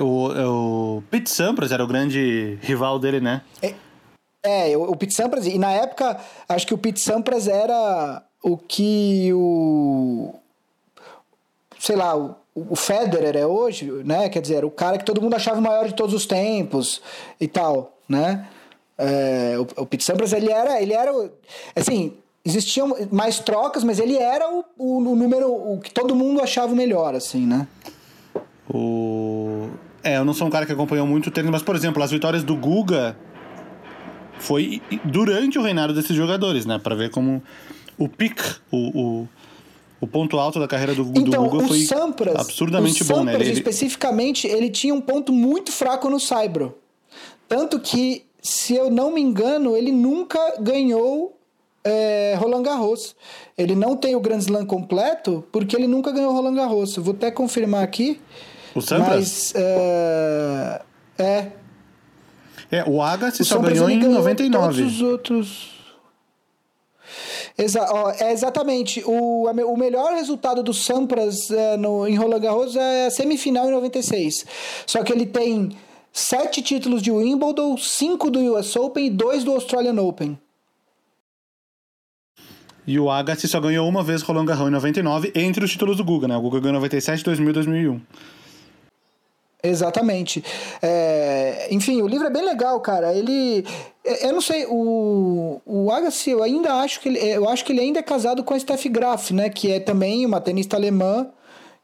O, o Pete Sampras era o grande rival dele, né? É, é o, o Pete Sampras, e na época, acho que o Pete Sampras era o que o. Sei lá, o, o Federer é hoje, né? Quer dizer, o cara que todo mundo achava o maior de todos os tempos e tal, né? É, o, o Pete Sampras, ele era, ele era, assim, existiam mais trocas, mas ele era o, o, o, número o que todo mundo achava o melhor, assim, né? O... É, eu não sou um cara que acompanhou muito o tênis, mas, por exemplo, as vitórias do Guga foi durante o reinado desses jogadores, né? Para ver como o pick, o, o, o, ponto alto da carreira do, então, do Guga foi Sampras, absurdamente bom, Sampras, né? Ele... especificamente, ele tinha um ponto muito fraco no Saibro. Tanto que, se eu não me engano, ele nunca ganhou é, Roland Garros. Ele não tem o Grand Slam completo porque ele nunca ganhou Roland Garros. Eu vou até confirmar aqui. O Sampras? Mas, é, é. É, o Agassi só ganhou em 99. Todos os outros... Exa ó, é exatamente. O, o melhor resultado do Sampras é, no, em Roland Garros é a semifinal em 96. Só que ele tem sete títulos de Wimbledon, cinco do US Open e dois do Australian Open. E o Agassi só ganhou uma vez Roland Garros em 99, entre os títulos do Guga, né? O Guga ganhou 97, 2000 e 2001. Exatamente. É, enfim, o livro é bem legal, cara. Ele. é, Eu não sei, o, o Agassi, eu ainda acho que ele. Eu acho que ele ainda é casado com a Steffi Graf, né? Que é também uma tenista alemã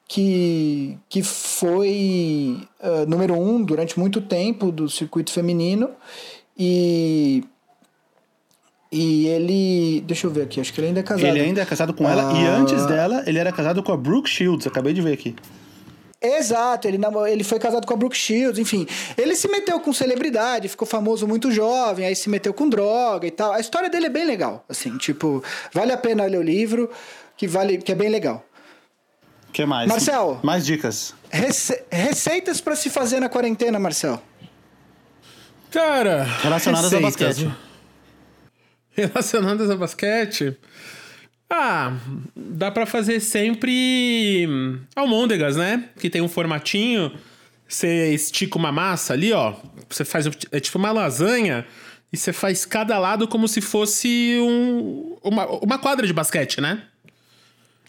que, que foi ah, número um durante muito tempo do circuito feminino. E. E ele. Deixa eu ver aqui, acho que ele ainda é casado. Ele ainda é casado com ela e Ah. antes dela, ele era casado com a Brooke Shields. Acabei de ver aqui. Exato, ele, ele foi casado com a Brooke Shields, enfim. Ele se meteu com celebridade, ficou famoso muito jovem, aí se meteu com droga e tal. A história dele é bem legal, assim, tipo, vale a pena ler o livro, que vale, que é bem legal. O que mais? Marcel. Mais dicas. Rece- receitas pra se fazer na quarentena, Marcel. Cara. Relacionadas ao basquete. (laughs) Relacionadas ao basquete. Ah, dá pra fazer sempre almôndegas, né? Que tem um formatinho. Você estica uma massa ali, ó. Você faz. É tipo uma lasanha. E você faz cada lado como se fosse um, uma, uma quadra de basquete, né?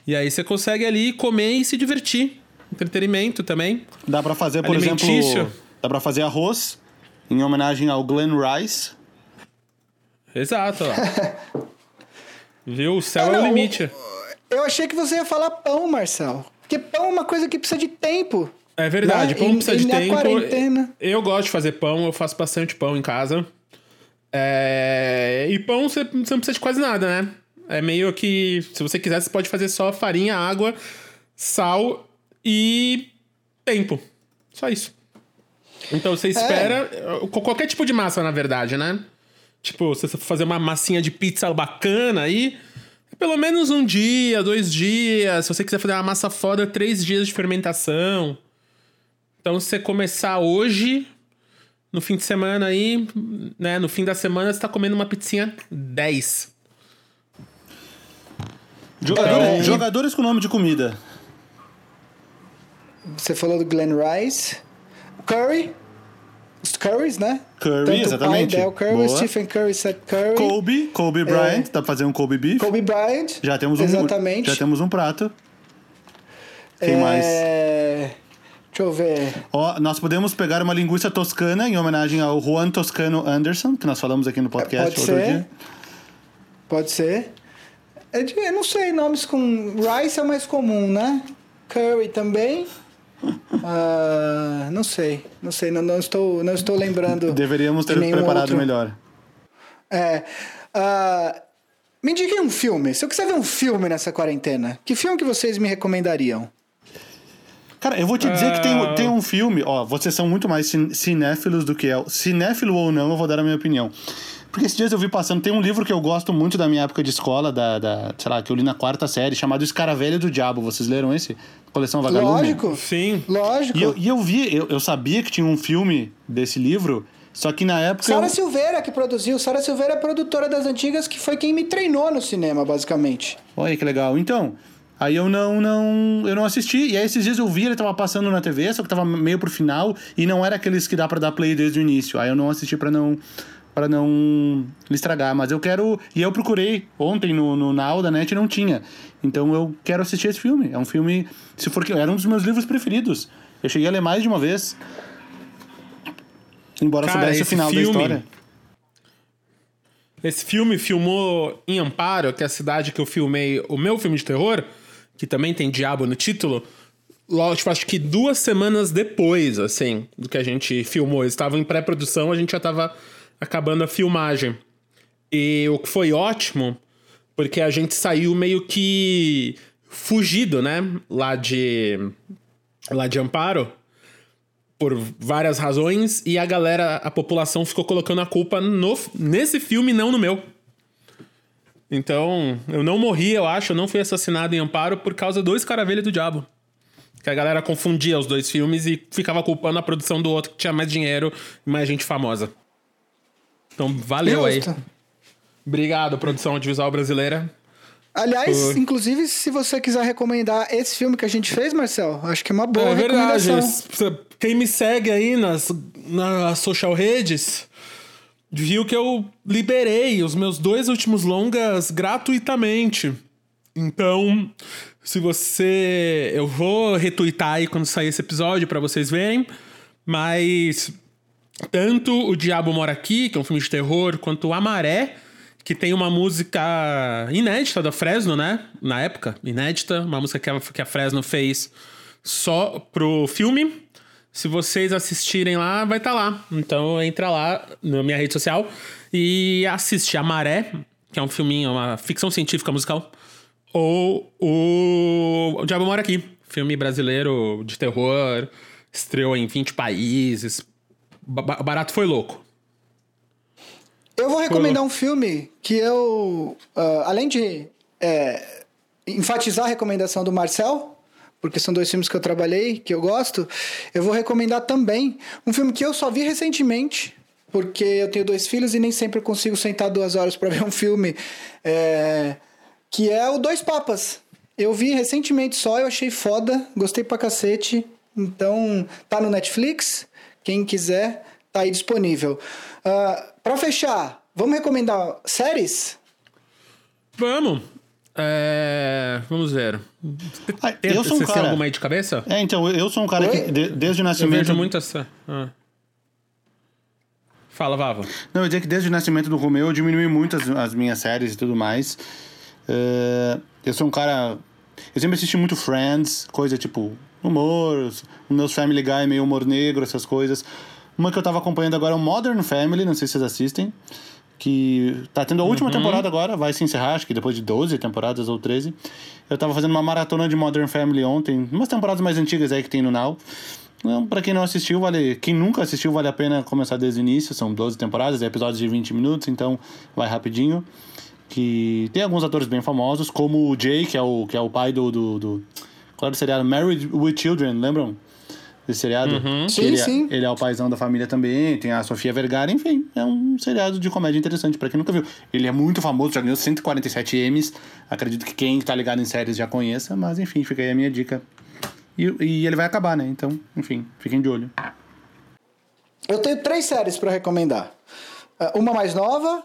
E aí você consegue ali comer e se divertir. Entretenimento também. Dá pra fazer, por exemplo, dá pra fazer arroz em homenagem ao Glenn Rice. Exato. (laughs) Viu? O céu Ah, é o limite. Eu achei que você ia falar pão, Marcel. Porque pão é uma coisa que precisa de tempo. É verdade, Né? pão E- precisa e de tempo. quarentena? Eu gosto de fazer pão, eu faço bastante pão em casa. É, E pão você não precisa de quase nada, né? É meio que, se você quiser, você pode fazer só farinha, água, sal e tempo. Só isso. Então você espera. com Qualquer tipo de massa, na verdade, né? Tipo, se você for fazer uma massinha de pizza bacana aí. Pelo menos um dia, dois dias. Se você quiser fazer uma massa foda, três dias de fermentação. Então, se você começar hoje, no fim de semana aí, né? No fim da semana, você tá comendo uma pizzinha 10. Jogadores, É. jogadores com nome de comida. Você falou do Glenn Rice. Curry. Os Currys, né? Curry, Tanto exatamente. O pai Del Curry, Boa. Stephen Curry, Seth Curry. Kobe, Kobe Bryant, dá pra fazer um Kobe Beef. Kobe Bryant. Já temos um, Exatamente. já temos um prato. Quem É, mais? Deixa eu ver. Ó, nós podemos pegar uma linguiça toscana em homenagem ao Juan Toscano Anderson, que nós falamos aqui no podcast Pode outro ser. dia. Pode ser. É Eu não sei, nomes com. Rice é mais comum, né? Curry também. Ah, não sei, não sei, não, não estou, não estou lembrando. Deveríamos de ter nenhum preparado outro. melhor. É. ah, me indiquem um filme. Se eu quiser ver um filme nessa quarentena, que filme que vocês me recomendariam? Cara, eu vou te dizer que tem, Ah. tem um filme, ó, vocês são muito mais cin- cinéfilos do que eu. Cinéfilo ou não, eu vou dar a minha opinião. Porque esses dias eu vi passando, tem um livro que eu gosto muito da minha época de escola, da, da sei lá, que eu li na quarta série, chamado Escaravelho do Diabo. Vocês leram esse? Coleção Vagalume? Lógico. Sim. Lógico. E eu, e eu vi, eu, eu sabia que tinha um filme desse livro, só que na época. Sara eu- Silveira que produziu. Sara Silveira é produtora das antigas, que foi quem me treinou no cinema, basicamente. Olha que legal. Então, aí eu não, não, eu não assisti. E aí esses dias eu vi, ele tava passando na TV, só que tava meio pro final e não era aqueles que dá pra dar play desde o início. Aí eu não assisti pra não para não estragar, mas eu quero e eu procurei ontem no, no Now da net e não tinha. Então eu quero assistir esse filme. É um filme, se for que era um dos meus livros preferidos. Eu cheguei a ler mais de uma vez. Embora Cara, soubesse o final da filme- história. Esse filme filmou em Amparo, que é a cidade que eu filmei o meu filme de terror, que também tem diabo no título. Logo, tipo, acho que duas semanas depois, assim, do que a gente filmou. Eles estavam em pré-produção, a gente já tava acabando a filmagem. E o que foi ótimo, porque a gente saiu meio que fugido, né? Lá de. Lá de Amparo por várias razões e a galera, a população ficou colocando a culpa no, nesse filme, não no meu. Então, eu não morri, eu acho, eu não fui assassinado em Amparo por causa do Escaravelho do Diabo. Que a galera confundia os dois filmes e ficava culpando a produção do outro que tinha mais dinheiro e mais gente famosa. Então, valeu Justo. aí. Obrigado, produção audiovisual brasileira. Aliás, Foi. inclusive, se você quiser recomendar esse filme que a gente fez, Marcel, acho que é uma boa é verdade. recomendação. Quem me segue aí nas, nas social redes viu que eu liberei os meus dois últimos longas gratuitamente. Então, se você. Eu vou retweetar aí quando sair esse episódio pra vocês verem. Mas tanto O Diabo Mora Aqui, que é um filme de terror, quanto A Maré, que tem uma música inédita da Fresno, né? Na época, inédita, uma música que a, que a Fresno fez só pro filme. Se vocês assistirem lá, vai estar tá lá. Então entra lá na minha rede social e assiste A Maré, que é um filminho, uma ficção científica musical. Ou o, o Diabo Mora Aqui, filme brasileiro de terror, estreou em 20 países. Barato foi louco. Eu vou recomendar um filme que eu, uh, além de é, enfatizar a recomendação do Marcel, porque são dois filmes que eu trabalhei, que eu gosto, eu vou recomendar também um filme que eu só vi recentemente, porque eu tenho dois filhos e nem sempre consigo sentar duas horas para (laughs) ver um filme, é, que é o Dois Papas. Eu vi recentemente só, eu achei foda, gostei pra cacete. Então, tá no Netflix. Quem quiser, tá aí disponível. Uh, pra fechar, vamos recomendar séries? Vamos. É... Vamos ver. Ah, eu sou um Você cara... tem alguma aí de cabeça? É, então, eu sou um cara Oi? que de, desde o nascimento... Eu vejo muito essa... Ah. Fala, Vava. Não, eu diria que desde o nascimento do Romeu eu diminui muito as, as minhas séries e tudo mais. Uh, eu sou um cara... Eu sempre assisti muito Friends, coisa tipo humor, meus Family Guy meio humor negro, essas coisas. Uma que eu tava acompanhando agora é o Modern Family, não sei se vocês assistem. Que tá tendo a última uhum. temporada agora, vai se encerrar, acho que depois de 12 temporadas ou 13. Eu tava fazendo uma maratona de Modern Family ontem, umas temporadas mais antigas aí que tem no Now. Então, pra quem não assistiu, vale. Quem nunca assistiu, vale a pena começar desde o início. São 12 temporadas, episódios de 20 minutos, então vai rapidinho. Que tem alguns atores bem famosos, como o Jay, que é o, que é o pai do, do, do Claro, o seriado Married with Children, lembram? Esse seriado? Uhum. Sim, ele, é- sim. Ele é o paizão da família também, tem a Sofia Vergara, enfim, é um seriado de comédia interessante para quem nunca viu. Ele é muito famoso, já ganhou 147 M's, acredito que quem tá ligado em séries já conheça, mas enfim, fica aí a minha dica. E, e ele vai acabar, né? Então, enfim, fiquem de olho. Eu tenho três séries para recomendar. Uh, uma mais nova,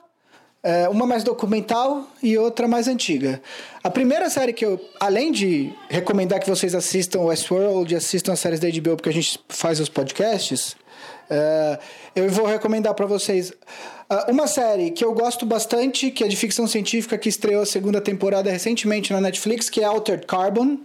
é, uma mais documental e outra mais antiga. A primeira série que eu, além de recomendar que vocês assistam Westworld assistam as séries da HBO, porque a gente faz os podcasts, é, eu vou recomendar para vocês uh, uma série que eu gosto bastante, que é de ficção científica, que estreou a segunda temporada recentemente na Netflix, que é Altered Carbon.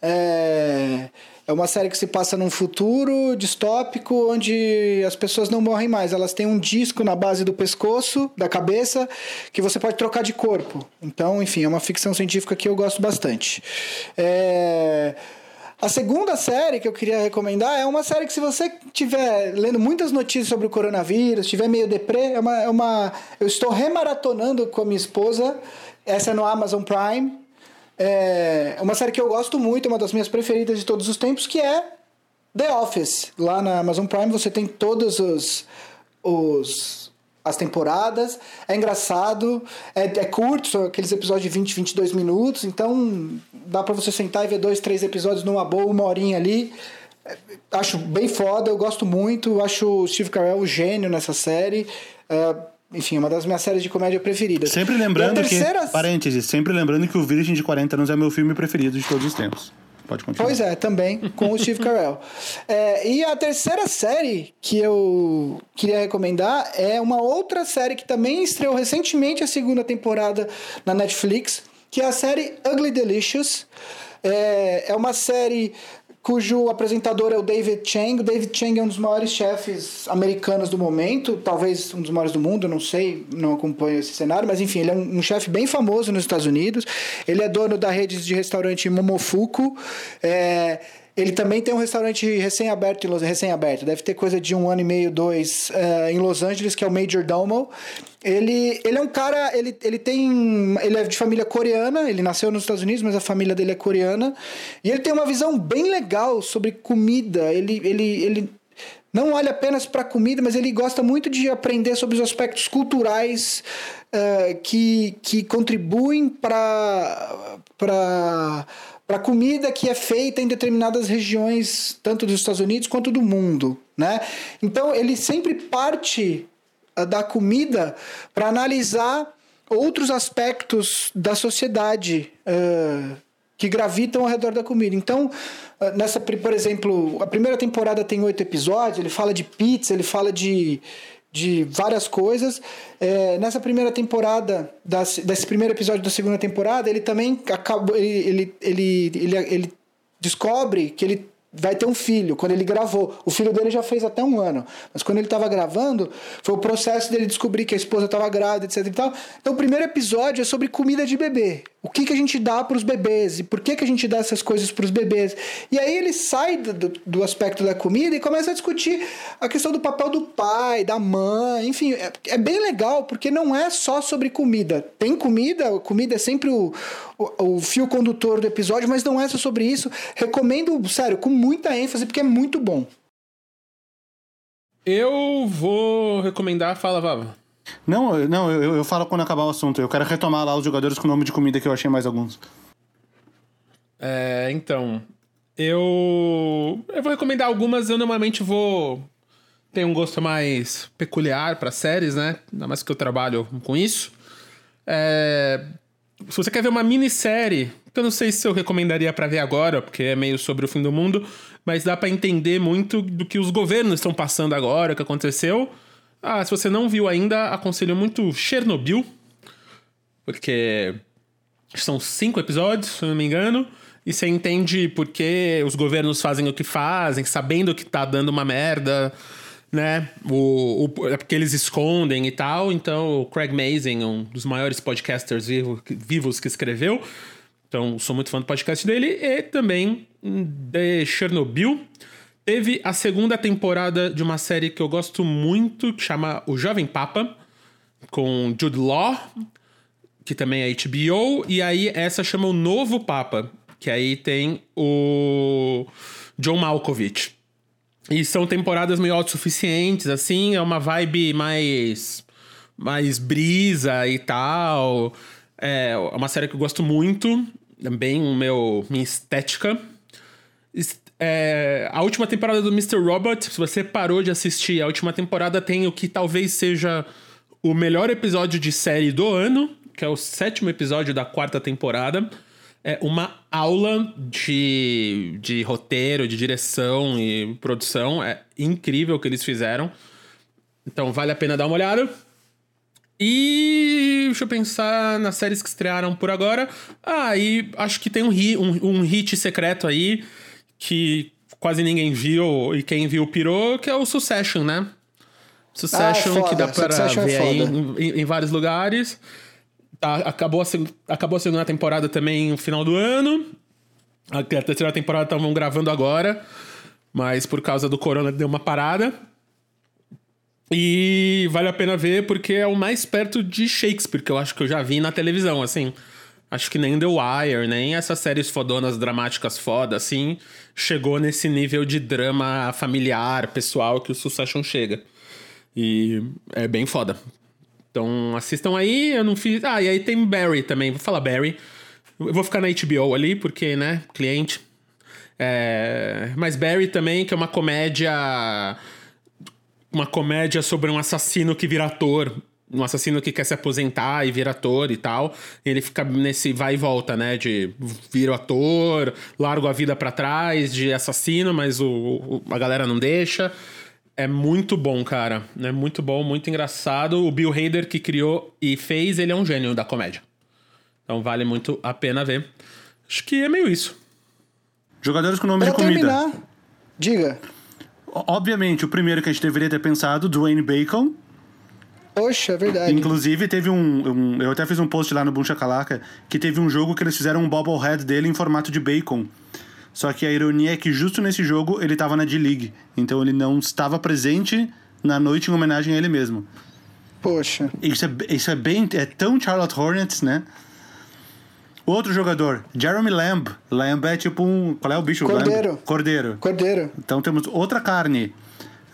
É, é uma série que se passa num futuro distópico onde as pessoas não morrem mais. Elas têm um disco na base do pescoço, da cabeça, que você pode trocar de corpo. Então, enfim, é uma ficção científica que eu gosto bastante. É... A segunda série que eu queria recomendar é uma série que, se você estiver lendo muitas notícias sobre o coronavírus, estiver meio deprê, é uma, é uma. Eu estou remaratonando com a minha esposa. Essa é no Amazon Prime. É uma série que eu gosto muito, uma das minhas preferidas de todos os tempos, que é The Office. Lá na Amazon Prime você tem todos os, os as temporadas. É engraçado, é, é curto, são aqueles episódios de 20, 22 minutos, então dá para você sentar e ver dois, três episódios numa boa, uma horinha ali. É, acho bem foda, eu gosto muito, acho o Steve Carell o gênio nessa série. Uh, enfim, é uma das minhas séries de comédia preferidas. Sempre lembrando terceira... que. Parênteses, sempre lembrando que o Virgem de 40 anos é meu filme preferido de todos os tempos. Pode continuar. Pois é, também, com o (laughs) Steve Carell. É, e a terceira série que eu queria recomendar é uma outra série que também estreou recentemente a segunda temporada na Netflix, que é a série Ugly Delicious. É, é uma série cujo apresentador é o David Chang. O David Chang é um dos maiores chefes americanos do momento, talvez um dos maiores do mundo, não sei, não acompanho esse cenário, mas enfim, ele é um, um chefe bem famoso nos Estados Unidos. Ele é dono da rede de restaurante Momofuku. É, ele também tem um restaurante recém-aberto, recém-aberto, deve ter coisa de um ano e meio, dois, uh, em Los Angeles, que é o Major Domo. Ele, ele é um cara, ele, ele tem, ele é de família coreana, ele nasceu nos Estados Unidos, mas a família dele é coreana. E ele tem uma visão bem legal sobre comida. Ele, ele, ele não olha apenas para comida, mas ele gosta muito de aprender sobre os aspectos culturais uh, que, que contribuem para para comida que é feita em determinadas regiões, tanto dos Estados Unidos quanto do mundo, né? Então ele sempre parte uh, da comida para analisar outros aspectos da sociedade uh, que gravitam ao redor da comida. Então, ah, nessa, por exemplo, a primeira temporada tem oito episódios, ele fala de pizza, ele fala de, de várias coisas. É, nessa primeira temporada, das, desse primeiro episódio da segunda temporada, ele também acabou. Ele, ele, ele, ele, ele descobre que ele vai ter um filho. Quando ele gravou, o filho dele já fez até um ano, mas quando ele estava gravando, foi o processo dele descobrir que a esposa estava grávida, etc e tal. Então o primeiro episódio é sobre comida de bebê. O que, que a gente dá para os bebês e por que, que a gente dá essas coisas para os bebês. E aí ele sai do, do, aspecto da comida e começa a discutir a questão do papel do pai, da mãe, enfim, é, é bem legal porque não é só sobre comida. Tem comida, comida é sempre o, o, o fio condutor do episódio, mas não é só sobre isso. Recomendo, sério, com muita ênfase porque é muito bom. Eu vou recomendar, fala, Vava. Não, não eu, eu falo quando acabar o assunto. Eu quero retomar lá os jogadores com nome de comida que eu achei mais alguns. É, então. Eu. Eu vou recomendar algumas, eu normalmente vou. ter um gosto mais peculiar para séries, né? Ainda mais que eu trabalho com isso. É, se você quer ver uma minissérie, que eu não sei se eu recomendaria para ver agora, porque é meio sobre o fim do mundo, mas dá para entender muito do que os governos estão passando agora, o que aconteceu. Ah, se você não viu ainda, aconselho muito Chernobyl, porque são cinco episódios, se não me engano, e você entende por que os governos fazem o que fazem, sabendo que tá dando uma merda, né? O, o, é porque eles escondem e tal. Então, o Craig Mazin, um dos maiores podcasters vivo, vivos que escreveu. Então, sou muito fã do podcast dele. E também de Chernobyl. Teve a segunda temporada de uma série que eu gosto muito, que chama O Jovem Papa, com Jude Law, que também é HBO, e aí essa chama O Novo Papa, que aí tem o John Malkovich. E são temporadas meio autossuficientes, assim, é uma vibe mais. mais brisa e tal. É uma série que eu gosto muito, também o meu, minha estética. É, a última temporada do Mr. Robot, se você parou de assistir, a última temporada tem o que talvez seja o melhor episódio de série do ano, que é o sétimo episódio da quarta temporada. É uma aula de, de roteiro, de direção e produção. É incrível o que eles fizeram. Então vale a pena dar uma olhada. E deixa eu pensar nas séries que estrearam por agora. Ah, e acho que tem um, um, um hit secreto aí que quase ninguém viu e quem viu pirou, que é o Succession, né? Succession, ah, que dá para é ver é aí em, em, vários lugares. Tá, acabou, a, acabou a segunda temporada também no final do ano. A terceira temporada estavam gravando agora, mas por causa do corona deu uma parada. E vale a pena ver porque é o mais perto de Shakespeare que eu acho que eu já vi na televisão, assim. Acho que nem The Wire, nem essas séries fodonas dramáticas foda, assim, chegou nesse nível de drama familiar, pessoal, que o Succession chega. E é bem foda. Então assistam aí, eu não fiz. Ah, e aí tem Barry também, vou falar Barry. Eu vou ficar na HBO ali, porque, né, cliente. É... Mas Barry também, que é uma comédia. Uma comédia sobre um assassino que vira ator um assassino que quer se aposentar e vira ator e tal. E ele fica nesse vai e volta, né? De vira ator, largo a vida para trás de assassino, mas o, o, a galera não deixa. É muito bom, cara. É muito bom, muito engraçado. O Bill Hader que criou e fez, ele é um gênio da comédia. Então vale muito a pena ver. Acho que é meio isso. Jogadores com nome pra de comida. Terminar, diga. Obviamente, o primeiro que a gente deveria ter pensado, Dwayne Bacon Poxa, é verdade. Inclusive, teve um, um, Eu até fiz um post lá no Buncha Calaca que teve um jogo que eles fizeram um bobblehead dele em formato de bacon. Só que a ironia é que justo nesse jogo ele estava na D-League. Então ele não estava presente na noite em homenagem a ele mesmo. Poxa. Isso é, isso é bem. É tão Charlotte Hornets, né? Outro jogador, Jeremy Lamb. Lamb é tipo um. Qual é o bicho? Cordeiro. Lamb? Cordeiro. Cordeiro. Então temos outra carne.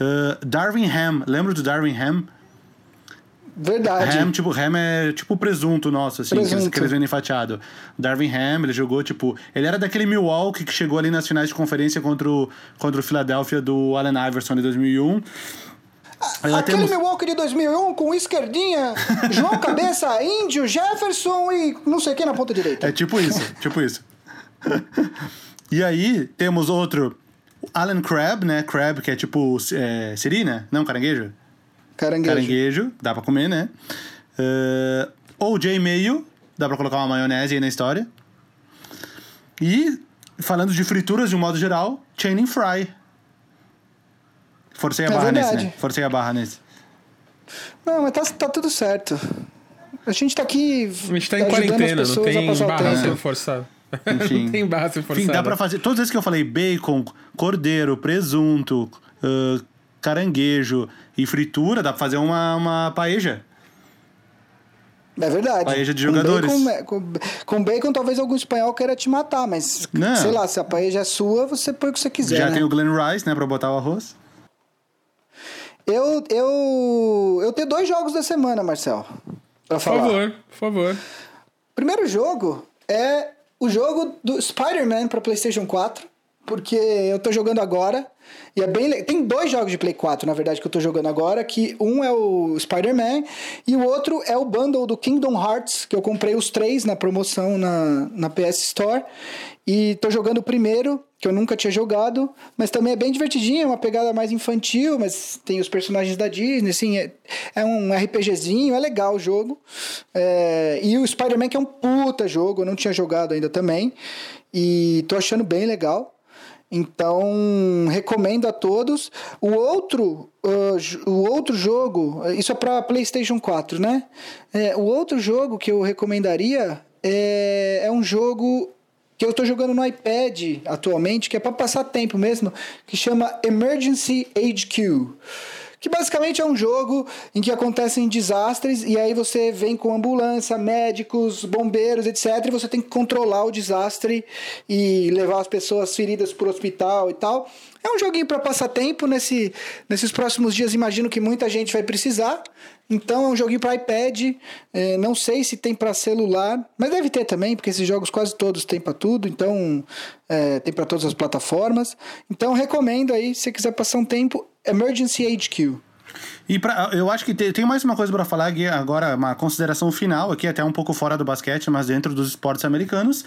Uh, Darwin Ham. Lembra do Darwin Ham? Verdade. Ham, tipo, Ham é tipo presunto nosso, assim, presunto. que eles vendem fatiado. Darwin Ham, ele jogou, tipo. Ele era daquele Milwaukee que chegou ali nas finais de conferência contra o, contra o Philadelphia do Allen Iverson em 2001. Aquele temos... Milwaukee de 2001 com esquerdinha, João Cabeça, (laughs) Índio, Jefferson e não sei quem na ponta direita. É tipo isso, tipo isso. e aí, temos outro, Alan Crab, né? Crab, que é tipo é, siri, né? Não, caranguejo? Caranguejo. Caranguejo, dá pra comer, né? Uh, OJ Mayo, dá pra colocar uma maionese aí na história. E, falando de frituras de um modo geral, Channing Fry. Forcei a É barra nesse, verdade. né? Forcei a barra nesse. Não, mas tá, tá tudo certo. A gente tá aqui. A gente tá em quarentena, (laughs) não tem barra sendo forçada. Enfim. não tem barra sendo forçada. Enfim, dá pra fazer. Todas as vezes que eu falei bacon, cordeiro, presunto, uh, caranguejo e fritura, dá pra fazer uma, uma paeja. É verdade. Paeja de Com jogadores. bacon, é, com, com bacon, talvez algum espanhol queira te matar, mas Não. sei lá, se a paeja é sua, você põe o que você quiser. Já né? tem o Glen Rice, né, pra botar o arroz. Eu, eu, eu tenho dois jogos da semana, Marcel. Pra Por falar. favor, por favor. Primeiro jogo é o jogo do Spider-Man pra PlayStation 4, porque eu tô jogando agora. E é bem Tem dois jogos de Play 4, na verdade, que eu tô jogando agora, que um é o Spider-Man e o outro é o bundle do Kingdom Hearts, que eu comprei os três na promoção na, na PS Store. E tô jogando o primeiro, que eu nunca tinha jogado, mas também é bem divertidinho, é uma pegada mais infantil, mas tem os personagens da Disney, assim, é, é um RPGzinho, é legal o jogo. É, e o Spider-Man, que é um puta jogo, eu não tinha jogado ainda também, e tô achando bem legal. Então, recomendo a todos. O outro, uh, o outro jogo, isso é para PlayStation 4, né? É, o outro jogo que eu recomendaria é, é um jogo que eu estou jogando no iPad atualmente, que é para passar tempo mesmo, que chama Emergency HQ. Que basicamente é um jogo em que acontecem desastres e aí você vem com ambulância, médicos, bombeiros, etc. E você tem que controlar o desastre e levar as pessoas feridas para o hospital e tal. É um joguinho para passar tempo nesse, nesses próximos dias. Imagino que muita gente vai precisar. Então é um joguinho para iPad. É, não sei se tem para celular, mas deve ter também, porque esses jogos quase todos têm para tudo. Então é, tem para todas as plataformas. Então recomendo aí, se você quiser passar um tempo, Emergency HQ. E pra, eu acho que te- tem mais uma coisa pra falar aqui agora, uma consideração final aqui, até um pouco fora do basquete, mas dentro dos esportes americanos.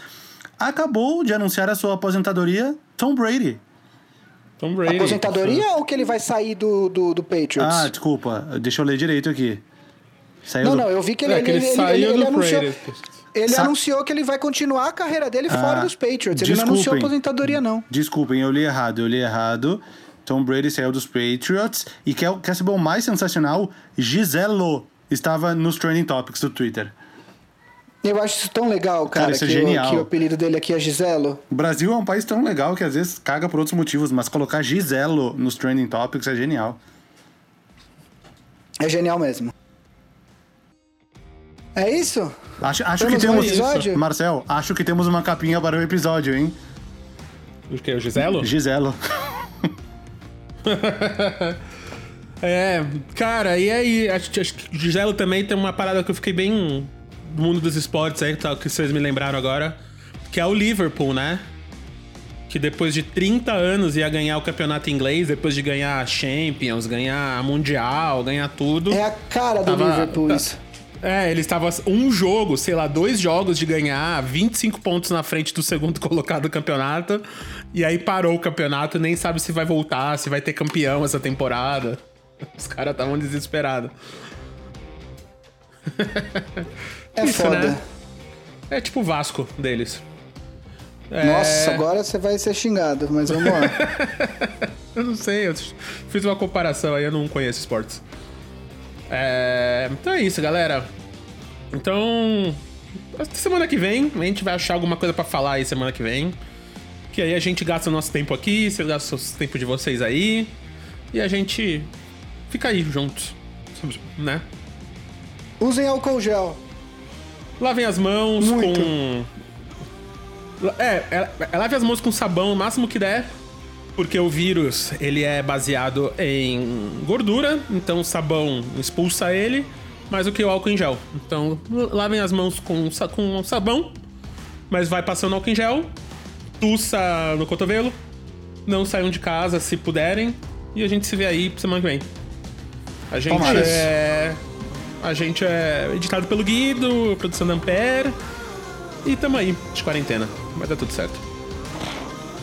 Acabou de anunciar a sua aposentadoria Tom Brady. Tom Brady. Aposentadoria ou que ele vai sair do, do, do Patriots? Ah, desculpa, deixa eu ler direito aqui. Saiu não, do- não, eu vi que ele, É, que ele ele, ele, saiu ele do anunciou, Patriots. ele Sa- anunciou que ele vai continuar a carreira dele fora Ah, dos Patriots. Ele não anunciou aposentadoria, não. Desculpem, eu li errado, eu li errado. Tom Brady saiu dos Patriots e quer, quer saber o mais sensacional? Giselo estava nos trending topics do Twitter. Eu acho isso tão legal, cara, Cara, isso é que, genial. O, que o apelido dele aqui é Giselo. O Brasil é um país tão legal que às vezes caga por outros motivos, mas colocar Giselo nos trending topics é genial. É genial mesmo. É isso? Acho, acho que Temos um temos. episódio? Marcel, acho que temos uma capinha para o episódio, hein? O que? O Giselo? Giselo. (laughs) É, cara, e aí? Acho, acho que o Giselo também tem uma parada que eu fiquei bem no mundo dos esportes aí, tal, que vocês me lembraram agora, que é o Liverpool, né? Que depois de 30 anos ia ganhar o campeonato inglês, depois de ganhar a Champions, ganhar a Mundial, ganhar tudo. É a cara do Tava- Liverpool tá- isso. É, ele estava um jogo, sei lá, dois jogos de ganhar, 25 pontos na frente do segundo (laughs) colocado do campeonato. E aí parou o campeonato, nem sabe se vai voltar, se vai ter campeão essa temporada. Os caras estavam desesperados. É Isso, foda. né? É tipo o Vasco deles. É, Nossa, agora você vai ser xingado, mas vamos lá. (laughs) Eu não sei, eu fiz uma comparação aí, eu não conheço esportes. É, então é isso, galera. Então, semana que vem, a gente vai achar alguma coisa pra falar aí semana que vem. Que aí a gente gasta o nosso tempo aqui, vocês gastam o tempo de vocês aí. E a gente fica aí juntos, né? Usem álcool gel. Lavem as mãos Muito. com. É, é, é, lave as mãos com sabão o máximo que der. Porque o vírus, ele é baseado em gordura, então o sabão expulsa ele, mais do que o álcool em gel. Então, lavem as mãos com, com sabão, mas vai passando álcool em gel, tussa no cotovelo. Não saiam de casa se puderem. E a gente se vê aí semana que vem. A gente Tomara. é. A gente é editado pelo Guido, produção da Ampere. E tamo aí, de quarentena. Vai dar tudo certo.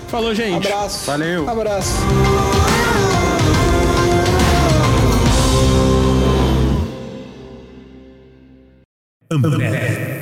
Falou, gente. Abraço. Valeu. Abraço. Ampere.